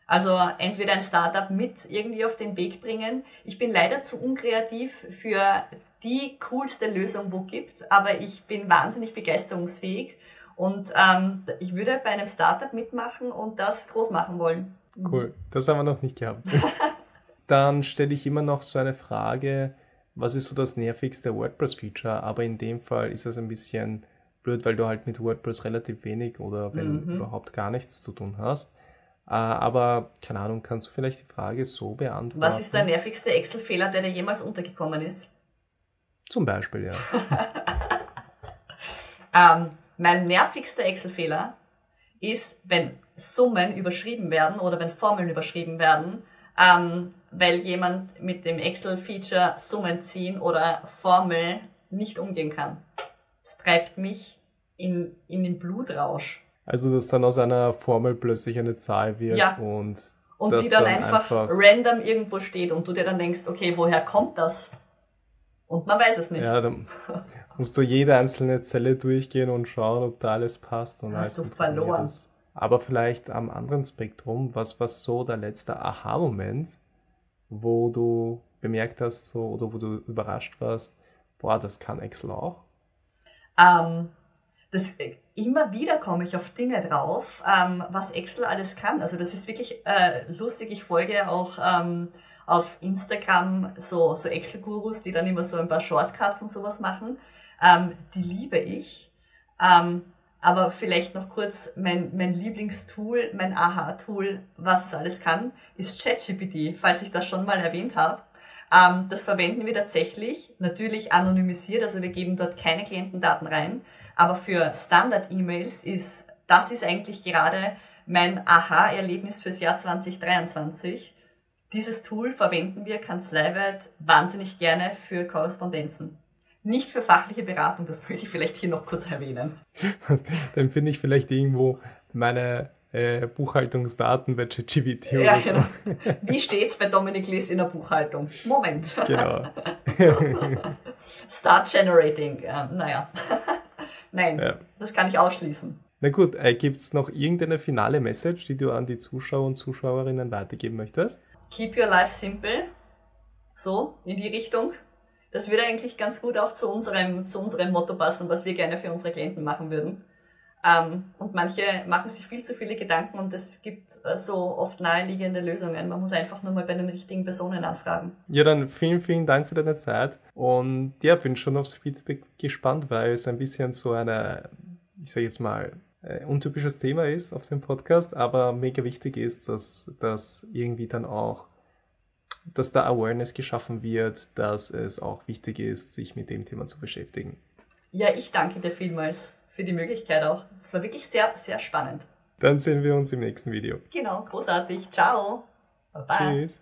Speaker 2: Also entweder ein Startup mit irgendwie auf den Weg bringen. Ich bin leider zu unkreativ für die coolste Lösung, wo gibt, aber ich bin wahnsinnig begeisterungsfähig und ähm, ich würde bei einem Startup mitmachen und das groß machen wollen.
Speaker 1: Cool, das haben wir noch nicht gehabt. Dann stelle ich immer noch so eine Frage, was ist so das nervigste WordPress-Feature? Aber in dem Fall ist es ein bisschen blöd, weil du halt mit WordPress relativ wenig oder wenn mhm. überhaupt gar nichts zu tun hast. Äh, aber keine Ahnung, kannst du vielleicht die Frage so beantworten?
Speaker 2: Was ist der nervigste Excel-Fehler, der dir jemals untergekommen ist?
Speaker 1: Zum Beispiel, ja.
Speaker 2: ähm, mein nervigster Excel-Fehler ist, wenn Summen überschrieben werden oder wenn Formeln überschrieben werden, ähm, weil jemand mit dem Excel-Feature Summen ziehen oder Formel nicht umgehen kann. Es treibt mich in, in den Blutrausch.
Speaker 1: Also, dass dann aus einer Formel plötzlich eine Zahl wird
Speaker 2: ja.
Speaker 1: und.
Speaker 2: Und die dann, dann einfach, einfach random irgendwo steht und du dir dann denkst, okay, woher kommt das? Und man weiß es nicht.
Speaker 1: Ja, dann musst du jede einzelne Zelle durchgehen und schauen, ob da alles passt. Und
Speaker 2: Hast du verloren. Ist.
Speaker 1: Aber vielleicht am anderen Spektrum, was war so der letzte Aha-Moment, wo du bemerkt hast so, oder wo du überrascht warst, boah, das kann Excel auch?
Speaker 2: Ähm, das, äh, immer wieder komme ich auf Dinge drauf, ähm, was Excel alles kann. Also das ist wirklich äh, lustig. Ich folge auch ähm, auf Instagram so, so Excel-Gurus, die dann immer so ein paar Shortcuts und sowas machen. Ähm, die liebe ich. Ähm, aber vielleicht noch kurz mein, mein Lieblingstool, mein Aha-Tool, was es alles kann, ist ChatGPT, falls ich das schon mal erwähnt habe. Ähm, das verwenden wir tatsächlich, natürlich anonymisiert, also wir geben dort keine Klientendaten rein, aber für Standard-E-Mails ist, das ist eigentlich gerade mein Aha-Erlebnis fürs Jahr 2023. Dieses Tool verwenden wir kanzleiweit wahnsinnig gerne für Korrespondenzen. Nicht für fachliche Beratung, das möchte ich vielleicht hier noch kurz erwähnen.
Speaker 1: Dann finde ich vielleicht irgendwo meine äh, Buchhaltungsdaten bei ChatGPT
Speaker 2: ja, so. genau. Wie steht's bei Dominik Liss in der Buchhaltung? Moment. Genau. Start Generating. Äh, naja. Nein, ja. das kann ich ausschließen.
Speaker 1: Na gut, äh, gibt es noch irgendeine finale Message, die du an die Zuschauer und Zuschauerinnen weitergeben möchtest?
Speaker 2: Keep your life simple. So, in die Richtung. Das würde eigentlich ganz gut auch zu unserem, zu unserem Motto passen, was wir gerne für unsere Klienten machen würden. Ähm, und manche machen sich viel zu viele Gedanken und es gibt äh, so oft naheliegende Lösungen. Man muss einfach nur mal bei den richtigen Personen anfragen.
Speaker 1: Ja, dann vielen, vielen Dank für deine Zeit. Und ja, bin schon aufs Feedback gespannt, weil es ein bisschen so eine, ich sage jetzt mal, äh, untypisches Thema ist auf dem Podcast, aber mega wichtig ist, dass das irgendwie dann auch, dass da Awareness geschaffen wird, dass es auch wichtig ist, sich mit dem Thema zu beschäftigen.
Speaker 2: Ja, ich danke dir vielmals für die Möglichkeit auch. Es war wirklich sehr, sehr spannend.
Speaker 1: Dann sehen wir uns im nächsten Video.
Speaker 2: Genau, großartig. Ciao.
Speaker 1: Bye. Tschüss.